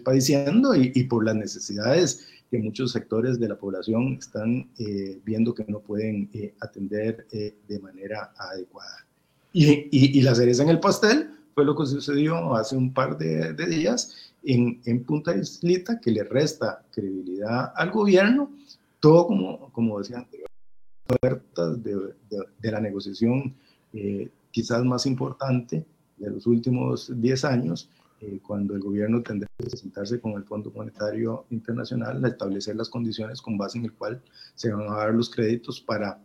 padeciendo y, y, por las necesidades que muchos sectores de la población están eh, viendo que no pueden eh, atender de manera adecuada. Y, y, y la cereza en el pastel fue lo que sucedió hace un par de, días en, en, Punta Islita, que le resta credibilidad al gobierno, todo como, como decía antes, de, de, la negociación eh, quizás más importante de los últimos 10 años, eh, cuando el gobierno tendrá que sentarse con el Fondo Monetario Internacional a establecer las condiciones con base en el cual se van a dar los créditos para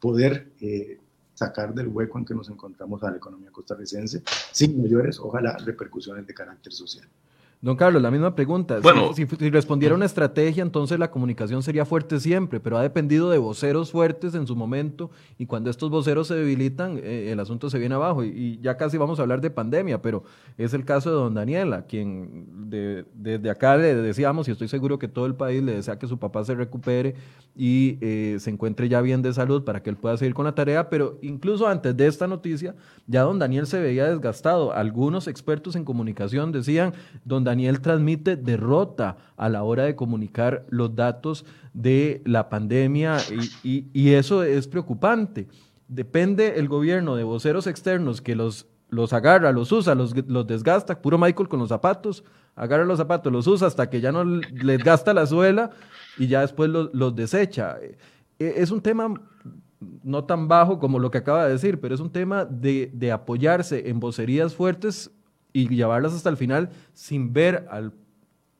poder eh, sacar del hueco en que nos encontramos a la economía costarricense sin mayores, ojalá, repercusiones de carácter social. Don Carlos, la misma pregunta. Bueno, si, respondiera una estrategia, entonces la comunicación sería fuerte siempre, pero ha dependido de voceros fuertes en su momento y cuando estos voceros se debilitan, eh, el asunto se viene abajo. Y, ya casi vamos a hablar de pandemia, pero es el caso de don Daniela, quien desde acá le decíamos, y estoy seguro que todo el país le desea que su papá se recupere y eh, se encuentre ya bien de salud para que él pueda seguir con la tarea, pero incluso antes de esta noticia, ya don Daniel se veía desgastado. Algunos expertos en comunicación decían, don Daniel, transmite derrota a la hora de comunicar los datos de la pandemia y, eso es preocupante. Depende el gobierno de voceros externos que los, los agarra, los usa, los, desgasta, puro Michael con los zapatos, agarra los zapatos, los usa hasta que ya no les gasta la suela y ya después los, desecha. E, es un tema no tan bajo como lo que acaba de decir, pero es un tema de, apoyarse en vocerías fuertes y llevarlas hasta el final sin ver al,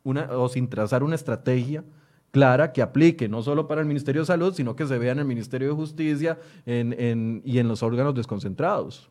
una, o sin trazar una estrategia clara que aplique no solo para el Ministerio de Salud, sino que se vea en el Ministerio de Justicia y en los órganos desconcentrados.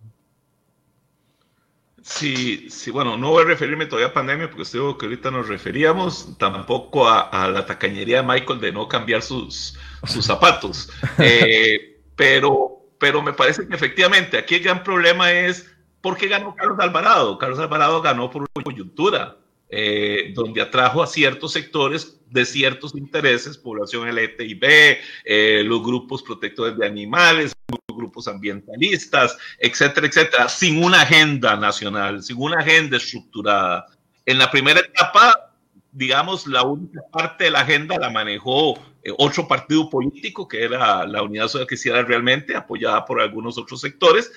Sí, sí, bueno, no voy a referirme todavía a pandemia porque estoy que ahorita nos referíamos, tampoco a, la tacañería de Michael de no cambiar sus, sus zapatos. *laughs* Eh, pero, pero me parece que efectivamente aquí el gran problema es ¿Por qué ganó Carlos Alvarado? Carlos Alvarado ganó por una coyuntura, eh, donde atrajo a ciertos sectores de ciertos intereses, población LTIB, eh, los grupos protectores de animales, los grupos ambientalistas, etcétera, etcétera, sin una agenda nacional, sin una agenda estructurada. En la primera etapa digamos, la única parte de la agenda la manejó eh, otro partido político, que era la Unidad Social Cristiana realmente, apoyada por algunos otros sectores,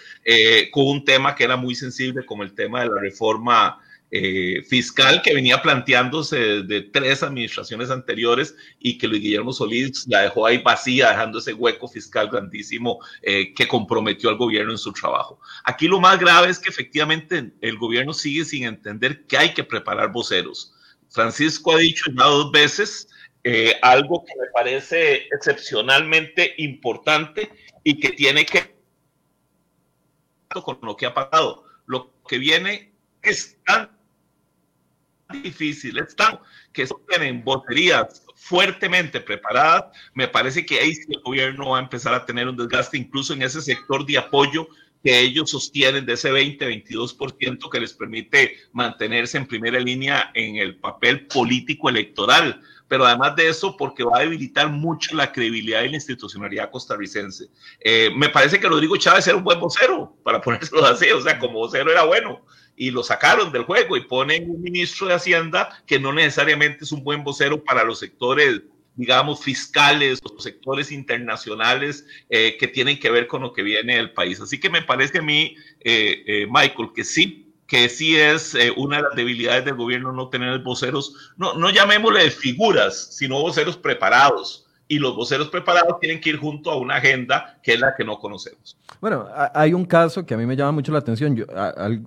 con un tema que era muy sensible, como el tema de la reforma eh, fiscal que venía planteándose desde tres administraciones anteriores y que Luis Guillermo Solís la dejó ahí vacía, dejando ese hueco fiscal grandísimo que comprometió al gobierno en su trabajo. Aquí lo más grave es que efectivamente el gobierno sigue sin entender que hay que preparar voceros Francisco ha dicho ya dos veces eh, algo que me parece excepcionalmente importante y que tiene que con lo que ha pasado. Lo que viene es tan difícil, es tan que tienen vocerías fuertemente preparadas. Me parece que ahí el gobierno va a empezar a tener un desgaste incluso en ese sector de apoyo que ellos sostienen de ese 20-22% que les permite mantenerse en primera línea en el papel político electoral. Pero además de eso, porque va a debilitar mucho la credibilidad y la institucionalidad costarricense. Eh, me parece que Rodrigo Chávez era un buen vocero, para *laughs* ponérselo así, o sea, como vocero era bueno y lo sacaron del juego y ponen un ministro de Hacienda que no necesariamente es un buen vocero para los sectores digamos, fiscales o sectores internacionales eh, que tienen que ver con lo que viene del país. Así que me parece a mí, eh, eh, Michael, que sí, que sí es una de las debilidades del gobierno no tener voceros, no, no llamémosle figuras, sino voceros preparados. Y los voceros preparados tienen que ir junto a una agenda que es la que no conocemos. Bueno, hay un caso que a mí me llama mucho la atención. Yo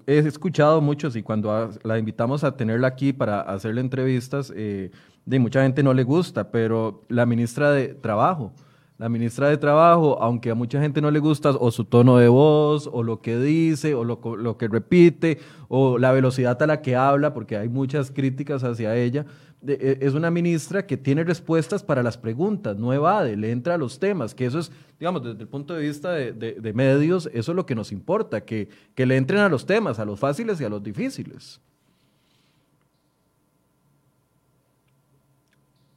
he escuchado muchos y cuando la invitamos a tenerla aquí para hacerle entrevistas, eh, mucha gente no le gusta, pero la ministra de Trabajo, la ministra de Trabajo, aunque a mucha gente no le gusta o su tono de voz, o lo que dice, o lo, que repite, o la velocidad a la que habla, porque hay muchas críticas hacia ella, e, es una ministra que tiene respuestas para las preguntas, no evade, le entra a los temas, que eso es, digamos, desde el punto de vista de, de medios, eso es lo que nos importa, que, que le entren a los temas, a los fáciles y a los difíciles.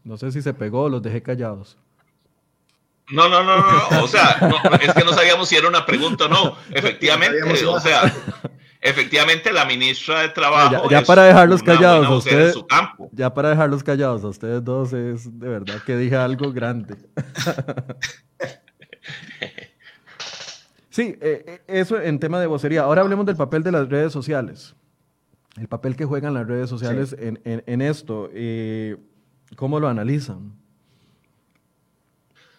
No sé si se pegó o los dejé callados. No, no, no, no, o sea, es que no sabíamos si era una pregunta o no. *laughs* Efectivamente, o sea, efectivamente la ministra de Trabajo. Ya, para dejarlos callados a ustedes. Ya para dejarlos callados a ustedes dos es de verdad que dije algo grande. sí, eh, eh, eso en tema de vocería. Ahora hablemos del papel de las redes sociales. El papel que juegan las redes sociales en, en, esto. Eh, ¿Cómo lo analizan?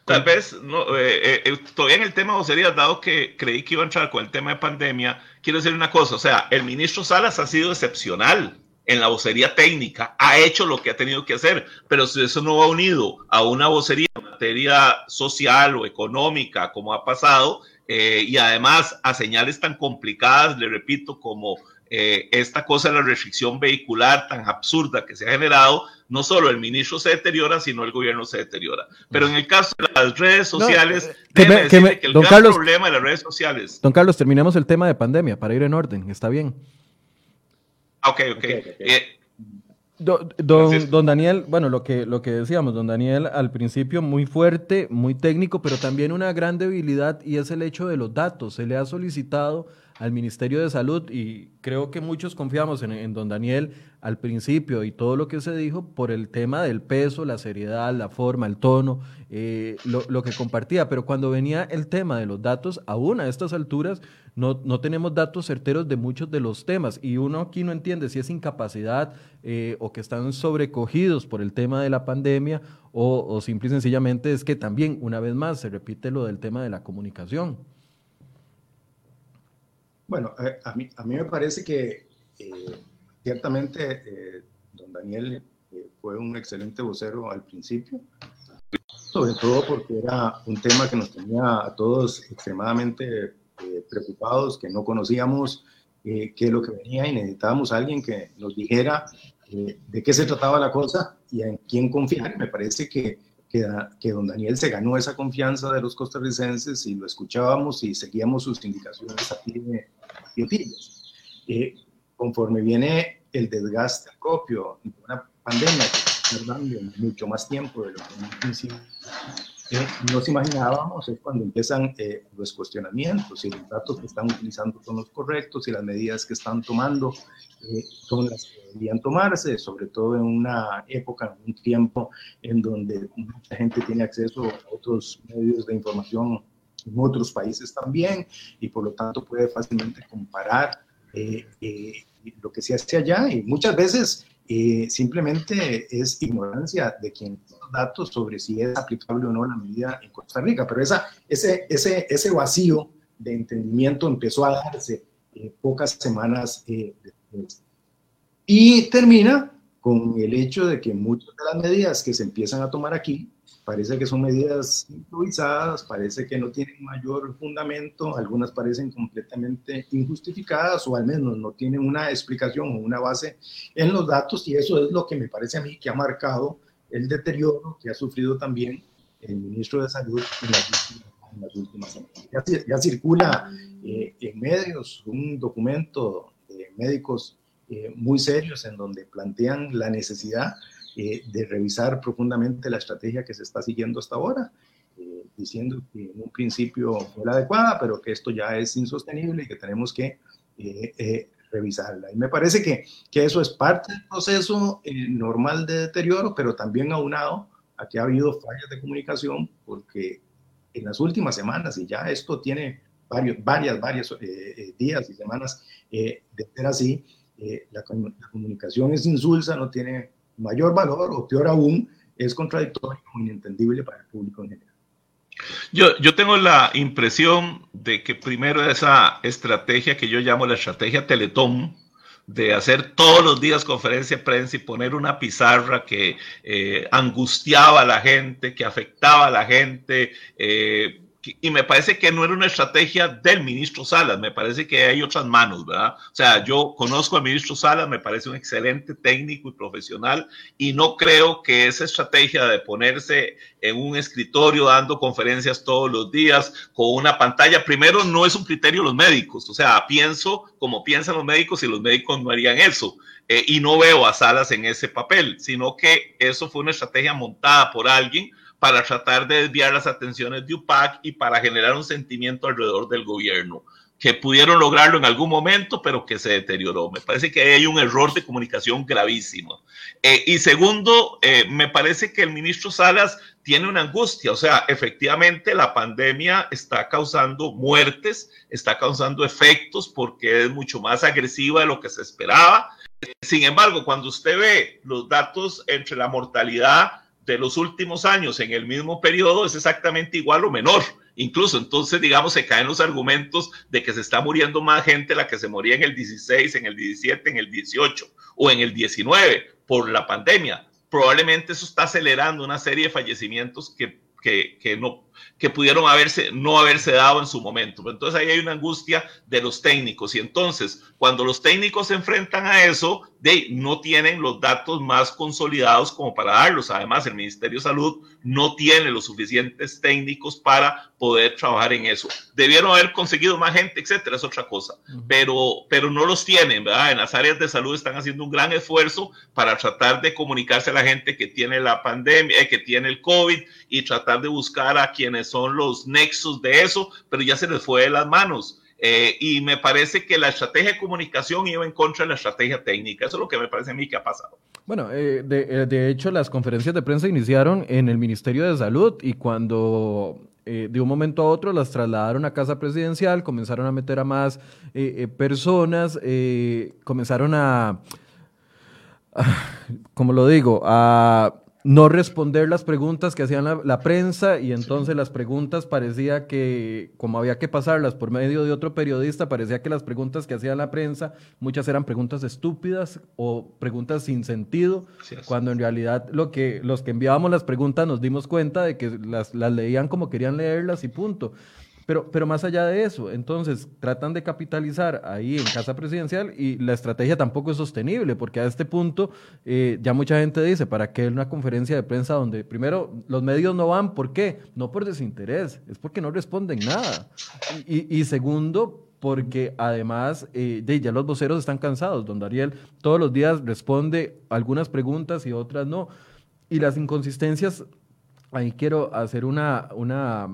Tal vez, no, eh, eh, eh, todavía en el tema de vocerías, dado que creí que iba a entrar con el tema de pandemia, quiero decir una cosa, o sea, el ministro Salas ha sido excepcional en la vocería técnica, ha hecho lo que ha tenido que hacer, pero si eso no va unido a una vocería en materia social o económica, como ha pasado, y además a señales tan complicadas, le repito, como eh, esta cosa de la restricción vehicular tan absurda que se ha generado, no solo el ministro se deteriora, sino el gobierno se deteriora. Pero en el caso de las redes sociales, que, el don Carlos, problema de las redes sociales. Don Carlos, terminemos el tema de pandemia para ir en orden, está bien. Ok, ok. Eh, don, Daniel, bueno, lo que, lo que decíamos, don Daniel, al principio muy fuerte, muy técnico, pero también una gran debilidad y es el hecho de los datos. Se le ha solicitado al Ministerio de Salud y creo que muchos confiamos en, don Daniel al principio y todo lo que se dijo por el tema del peso, la seriedad, la forma, el tono, eh, lo, que compartía, pero cuando venía el tema de los datos, aún a estas alturas no, no, tenemos datos certeros de muchos de los temas y uno aquí no entiende si es incapacidad eh, o que están sobrecogidos por el tema de la pandemia o, o simple y sencillamente es que también, una vez más, se repite lo del tema de la comunicación. Bueno, eh, a, mí, a mí me parece que eh, ciertamente eh, don Daniel fue un excelente vocero al principio, sobre todo porque era un tema que nos tenía a todos extremadamente preocupados, que no conocíamos qué es lo que venía y necesitábamos a alguien que nos dijera de qué se trataba la cosa y en quién confiar. Me parece que que, que, don Daniel se ganó esa confianza de los costarricenses y lo escuchábamos y seguíamos sus indicaciones a pie de, eh, conforme viene el desgaste propio de una pandemia que está tardando mucho más tiempo de lo que en principio eh, nos imaginábamos, es cuando empiezan eh, los cuestionamientos, si los datos que están utilizando son los correctos, si las medidas que están tomando son las que deberían tomarse, sobre todo en una época, en un tiempo en donde mucha gente tiene acceso a otros medios de información en otros países también y por lo tanto puede fácilmente comparar eh, eh, lo que se hace allá y muchas veces eh, simplemente es ignorancia de quien datos sobre si es aplicable o no la medida en Costa Rica, pero esa, ese, ese, ese vacío de entendimiento empezó a darse pocas semanas después. Y termina con el hecho de que muchas de las medidas que se empiezan a tomar aquí parece que son medidas improvisadas, parece que no tienen mayor fundamento, algunas parecen completamente injustificadas o al menos no tienen una explicación o una base en los datos y eso es lo que me parece a mí que ha marcado el deterioro que ha sufrido también el ministro de Salud en las últimas, semanas. Ya, circula eh, en medios un documento de médicos eh, muy serios en donde plantean la necesidad eh, de revisar profundamente la estrategia que se está siguiendo hasta ahora, eh, diciendo que en un principio fue la adecuada, pero que esto ya es insostenible y que tenemos que eh, revisarla. Y me parece que, que, eso es parte del proceso normal de deterioro, pero también aunado a que ha habido fallas de comunicación, porque en las últimas semanas, y ya esto tiene varios, varias, varios días y semanas de ser así, la, la, comunicación es insulsa, no tiene mayor valor o peor aún, es contradictorio o inentendible para el público en general. Yo, yo tengo la impresión de que primero esa estrategia que yo llamo la estrategia Teletón, de hacer todos los días conferencia de prensa y poner una pizarra que eh, angustiaba a la gente, que afectaba a la gente, eh, y me parece que no era una estrategia del ministro Salas, me parece que hay otras manos, ¿verdad? O sea, yo conozco al ministro Salas, me parece un excelente técnico y profesional, y no creo que esa estrategia de ponerse en un escritorio dando conferencias todos los días con una pantalla, primero no es un criterio de los médicos, o sea, pienso como piensan los médicos y los médicos no harían eso. Eh, y no veo a Salas en ese papel, sino que eso fue una estrategia montada por alguien para tratar de desviar las atenciones de UPAC y para generar un sentimiento alrededor del gobierno, que pudieron lograrlo en algún momento, pero que se deterioró. Me parece que hay un error de comunicación gravísimo. Eh, y segundo, eh, me parece que el ministro Salas tiene una angustia, o sea, efectivamente la pandemia está causando muertes, está causando efectos porque es mucho más agresiva de lo que se esperaba. Sin embargo, cuando usted ve los datos entre la mortalidad de los últimos años en el mismo periodo es exactamente igual o menor. Incluso entonces, digamos, se caen los argumentos de que se está muriendo más gente la que se moría en el 16, en el 17, en el 18 o en el 19 por la pandemia. Probablemente eso está acelerando una serie de fallecimientos que, que, que no, que pudieron haberse, no haberse dado en su momento. Entonces ahí hay una angustia de los técnicos y entonces cuando los técnicos se enfrentan a eso, de, no tienen los datos más consolidados como para darlos. Además, el Ministerio de Salud no tiene los suficientes técnicos para poder trabajar en eso. Debieron haber conseguido más gente, etcétera, es otra cosa, pero, pero no los tienen, ¿verdad? En las áreas de salud están haciendo un gran esfuerzo para tratar de comunicarse a la gente que tiene la pandemia, eh, que tiene el COVID y tratar de buscar a quienes son los nexos de eso, pero ya se les fue de las manos. Eh, y me parece que la estrategia de comunicación iba en contra de la estrategia técnica. Eso es lo que me parece a mí que ha pasado. Bueno, eh, de, de, hecho, las conferencias de prensa iniciaron en el Ministerio de Salud y cuando eh, de un momento a otro las trasladaron a casa presidencial, comenzaron a meter a más personas, comenzaron a, a, como lo digo, a no responder las preguntas que hacían la, prensa y entonces las preguntas parecía que, como había que pasarlas por medio de otro periodista, parecía que las preguntas que hacía la prensa, muchas eran preguntas estúpidas o preguntas sin sentido, cuando en realidad lo que, los que enviábamos las preguntas nos dimos cuenta de que las, las leían como querían leerlas y punto. Pero, pero más allá de eso, entonces tratan de capitalizar ahí en Casa Presidencial y la estrategia tampoco es sostenible, porque a este punto eh, ya mucha gente dice, ¿para qué una conferencia de prensa donde primero los medios no van? ¿Por qué? No por desinterés, es porque no responden nada. Y, segundo, porque además eh, ya los voceros están cansados. Don Dariel todos los días responde algunas preguntas y otras no. Y las inconsistencias, ahí quiero hacer una, una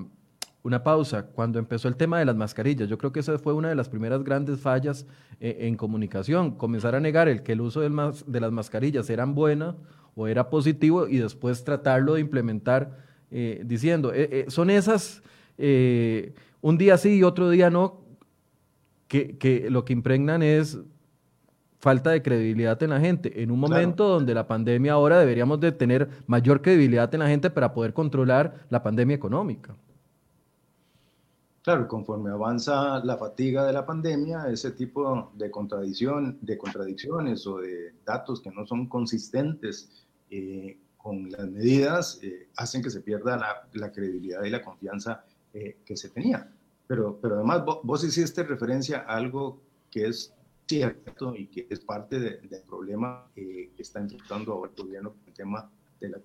una pausa. Cuando empezó el tema de las mascarillas, yo creo que esa fue una de las primeras grandes fallas eh, en comunicación. Comenzar a negar el que el uso de las mascarillas era buena o era positivo y después tratarlo de implementar eh, diciendo, eh, son esas, un día sí y otro día no, que, que, lo que impregnan es falta de credibilidad en la gente. En un momento donde la pandemia ahora deberíamos de tener mayor credibilidad en la gente para poder controlar la pandemia económica. Claro, conforme avanza la fatiga de la pandemia, ese tipo de, contradicción, de contradicciones o de datos que no son consistentes eh, con las medidas eh, hacen que se pierda la, credibilidad y la confianza eh, que se tenía. Pero, pero además vos, hiciste referencia a algo que es cierto y que es parte del problema que está enfrentando ahora el gobierno con el tema de la,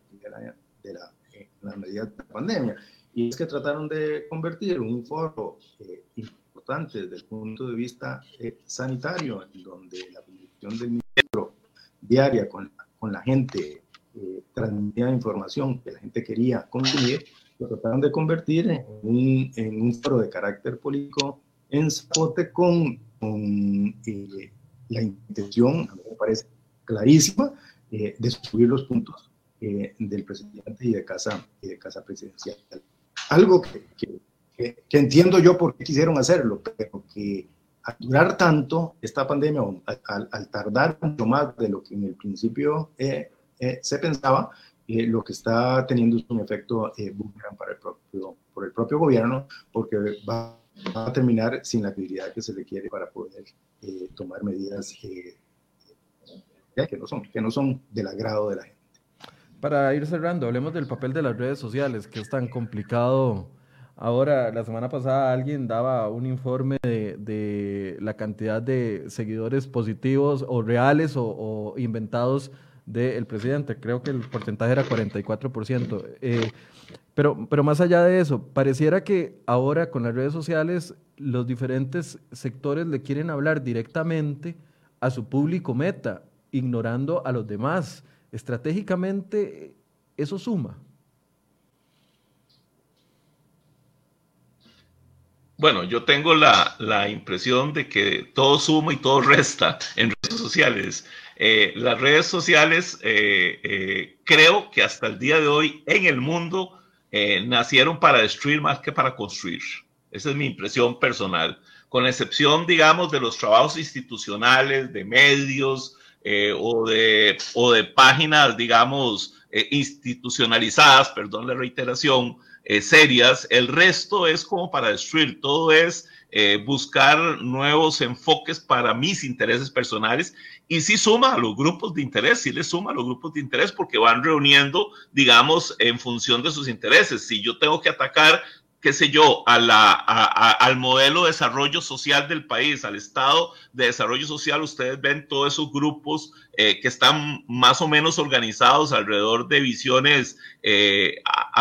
de la medida de la pandemia y es que trataron de convertir un foro eh, importante desde el punto de vista eh, sanitario, en donde la comunicación del ministro diaria con, con la gente eh, transmitía información que la gente quería consumir, lo trataron de convertir en un, en un foro de carácter político en Zapote con, con eh, la intención, a mí me parece clarísima, de subir los puntos del presidente y de casa, y de casa presidencial algo que, entiendo yo por qué quisieron hacerlo, pero que al durar tanto esta pandemia, al, tardar mucho más de lo que en el principio eh, eh, se pensaba, lo que está teniendo es un efecto boomerang para el propio, por el propio gobierno, porque va, a terminar sin la habilidad que se le quiere para poder tomar medidas que, no son, que no son del agrado de la gente. Para ir cerrando, hablemos del papel de las redes sociales, que es tan complicado. Ahora, la semana pasada alguien daba un informe de, la cantidad de seguidores positivos o reales o, inventados del presidente. Creo que el porcentaje era 44%. Eh, pero, pero más allá de eso, pareciera que ahora con las redes sociales los diferentes sectores le quieren hablar directamente a su público meta, ignorando a los demás estratégicamente eso suma. Bueno, yo tengo la, impresión de que todo suma y todo *laughs* resta en redes sociales. Eh, las redes sociales eh, eh, creo que hasta el día de hoy en el mundo nacieron para destruir más que para construir. Esa es mi impresión personal, con excepción, digamos, de los trabajos institucionales, de medios, eh, o, de, o de páginas, digamos, eh, institucionalizadas, perdón la reiteración, eh, serias. El resto es como para destruir, todo es buscar nuevos enfoques para mis intereses personales y sí suma a los grupos de interés, sí le suma a los grupos de interés porque van reuniendo, digamos, en función de sus intereses. Si yo tengo que atacar qué sé yo, al modelo de desarrollo social del país, al estado de desarrollo social, ustedes ven todos esos grupos eh, que están más o menos organizados alrededor de visiones eh,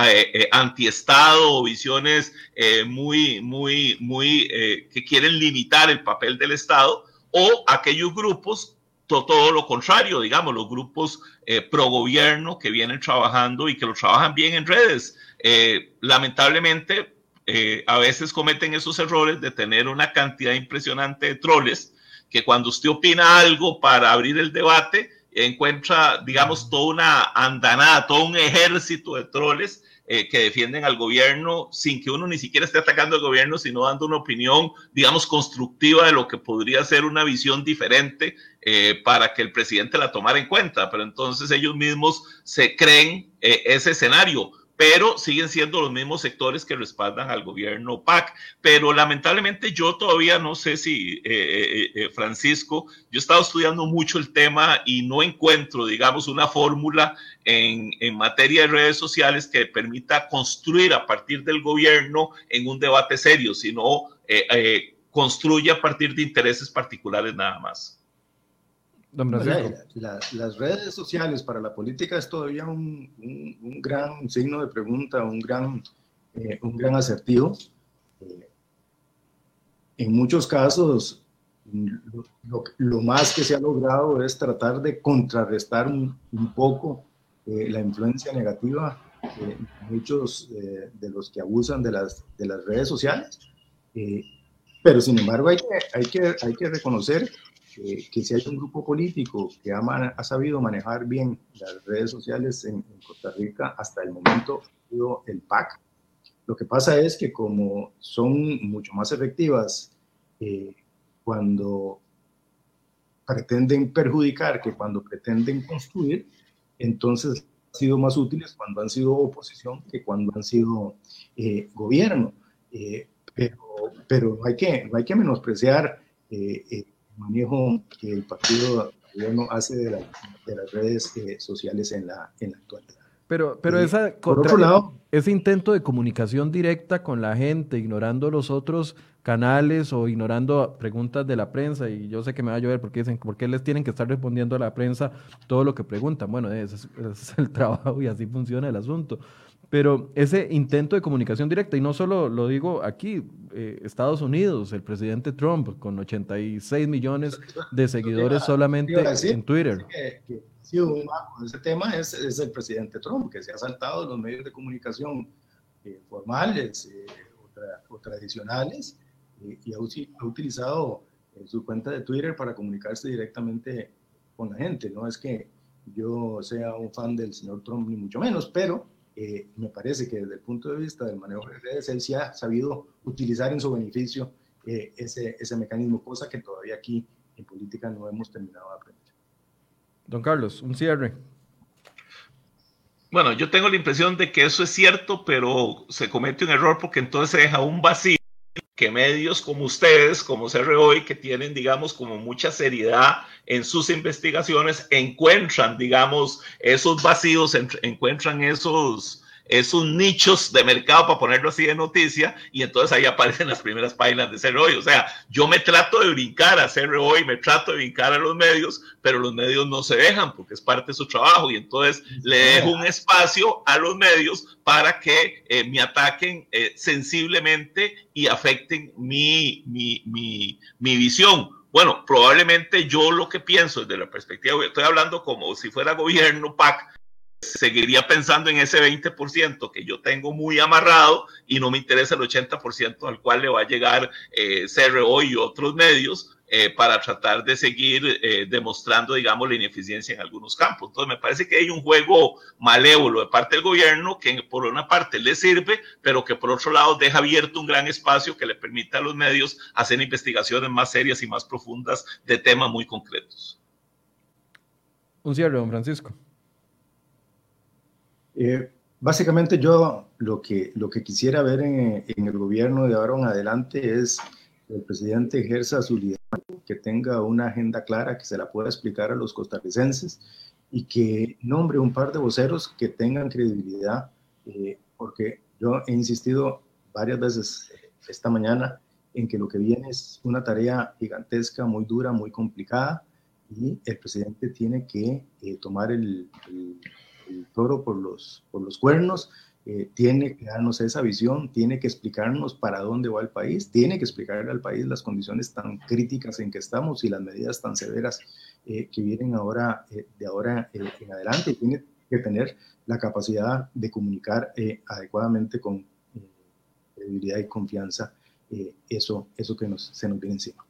eh antiestado o visiones eh, muy, muy, muy, que quieren limitar el papel del Estado, o aquellos grupos todo, lo contrario, digamos, los grupos pro gobierno que vienen trabajando y que lo trabajan bien en redes. lamentablemente, eh, a veces cometen esos errores de tener una cantidad impresionante de troles que cuando usted opina algo para abrir el debate, encuentra, digamos, toda una andanada, todo un ejército de troles eh, que defienden al gobierno sin que uno ni siquiera esté atacando al gobierno, sino dando una opinión, digamos, constructiva de lo que podría ser una visión diferente eh, para que el presidente la tomara en cuenta. Pero entonces ellos mismos se creen ese escenario pero siguen siendo los mismos sectores que respaldan al gobierno PAC. Pero lamentablemente yo todavía no sé si, eh, eh, eh, Francisco, yo he estado estudiando mucho el tema y no encuentro, digamos, una fórmula en, materia de redes sociales que permita construir a partir del gobierno en un debate serio, sino construye a partir de intereses particulares nada más las redes sociales para la política es todavía un, gran signo de pregunta, un gran, eh, un gran asertivo. Eh, en muchos casos, lo, más que se ha logrado es tratar de contrarrestar un, poco eh, la influencia negativa de muchos de los que abusan de las, de las redes sociales. pero sin embargo, hay hay que, hay que reconocer que, si hay un grupo político que ha, ha, sabido manejar bien las redes sociales en, Costa Rica, hasta el momento ha sido el PAC. Lo que pasa es que como son mucho más efectivas eh, cuando pretenden perjudicar que cuando pretenden construir, entonces han sido más útiles cuando han sido oposición que cuando han sido eh, gobierno. Eh, pero, pero hay que, hay que menospreciar manejo que el partido gobierno hace de, las redes eh, sociales en la, en la actualidad. Pero, pero esa, por otro lado, ese intento de comunicación directa con la gente, ignorando los otros canales o ignorando preguntas de la prensa, y yo sé que me va a llover porque dicen, ¿por qué les tienen que estar respondiendo a la prensa todo lo que preguntan? Bueno, ese es el *laughs* trabajo y así funciona el asunto. Pero ese intento de comunicación directa, y no solo lo digo aquí, eh, Estados Unidos, el presidente Trump, con 86 millones de seguidores solamente en Twitter. Que, que ha sido un ese tema es, es, el presidente Trump, que se ha saltado los medios de comunicación eh, formales eh, o, tradicionales y ha, ha utilizado su cuenta de Twitter para comunicarse directamente con la gente. No es que yo sea un fan del señor Trump, ni mucho menos, pero eh, me parece que desde el punto de vista del manejo de redes, él sí ha sabido utilizar en su beneficio eh, ese, ese mecanismo, cosa que todavía aquí en política no hemos terminado de aprender. Don Carlos, un cierre. Bueno, yo tengo la impresión de que eso es cierto, pero se comete un error porque entonces se deja un vacío que medios como ustedes, como CROI, que tienen, digamos, como mucha seriedad en sus investigaciones, encuentran, digamos, esos vacíos, encuentran esos, esos nichos de mercado, para ponerlo así de noticia, y entonces ahí aparecen las primeras páginas de CROI. O sea, yo me trato de brincar a CROI, me trato de brincar a los medios, pero los medios no se dejan porque es parte de su trabajo, y entonces le dejo un espacio a los medios para que eh, me ataquen eh, sensiblemente y afecten mi, mi, mi, mi visión. Bueno, probablemente yo lo que pienso desde la perspectiva, estoy hablando como si fuera gobierno PAC, seguiría pensando en ese 20% que yo tengo muy amarrado y no me interesa el 80% al cual le va a llegar eh, CRO y otros medios eh, para tratar de seguir eh, demostrando, digamos, la ineficiencia en algunos campos. Entonces, me parece que hay un juego malévolo de parte del gobierno que por una parte le sirve, pero que por otro lado deja abierto un gran espacio que le permite a los medios hacer investigaciones más serias y más profundas de temas muy concretos. Un cierre, don Francisco. Eh, básicamente yo lo que, lo que quisiera ver en, el gobierno de ahora adelante es que el presidente ejerza su liderazgo, que tenga una agenda clara, que se la pueda explicar a los costarricenses y que nombre un par de voceros que tengan credibilidad, eh, porque yo he insistido varias veces esta mañana en que lo que viene es una tarea gigantesca, muy dura, muy complicada, y el presidente tiene que eh, tomar el el toro por los, cuernos, eh, tiene que darnos esa visión, tiene que explicarnos para dónde va el país, tiene que explicarle al país las condiciones tan críticas en que estamos y las medidas tan severas eh, que vienen ahora, eh, de ahora en adelante. Tiene que tener la capacidad de comunicar adecuadamente con credibilidad y confianza eso, que se nos viene encima.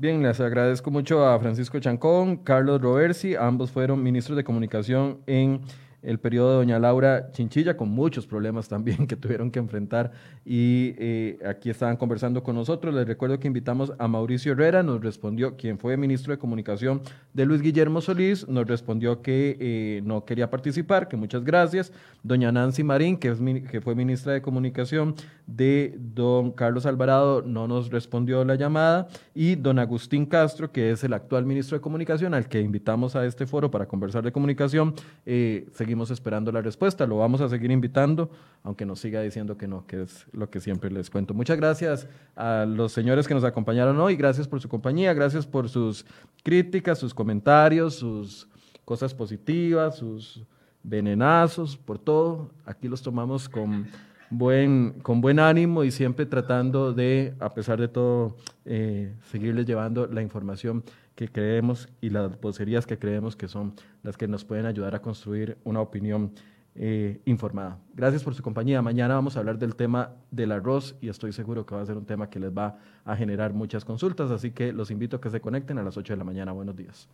Bien, les agradezco mucho a Francisco Chancón, Carlos Roversi, ambos fueron ministros de comunicación en el periodo de doña Laura Chinchilla, con muchos problemas también *laughs* que tuvieron que enfrentar. Y eh, aquí estaban conversando con nosotros. Les recuerdo que invitamos a Mauricio Herrera, nos respondió, quien fue ministro de Comunicación de Luis Guillermo Solís, nos respondió que eh, no quería participar, que muchas gracias. Doña Nancy Marín, que, es, que fue ministra de Comunicación de don Carlos Alvarado, no nos respondió la llamada. Y don Agustín Castro, que es el actual ministro de Comunicación, al que invitamos a este foro para conversar de comunicación, eh, seguimos esperando la respuesta. Lo vamos a seguir invitando, aunque nos siga diciendo que no, que es lo que siempre les cuento. Muchas gracias a los señores que nos acompañaron hoy. Gracias por su compañía, gracias por sus críticas, sus comentarios, sus cosas positivas, sus venenazos, por todo. Aquí los tomamos con buen, con buen ánimo y siempre tratando de, a pesar de todo, eh, seguirles llevando la información que creemos y las vocerías que creemos que son las que nos pueden ayudar a construir una opinión eh, informada. Gracias por su compañía. Mañana vamos a hablar del tema del arroz y estoy seguro que va a ser un tema que les va a generar muchas consultas, así que los invito a que se conecten a las 8 de la mañana. Buenos días.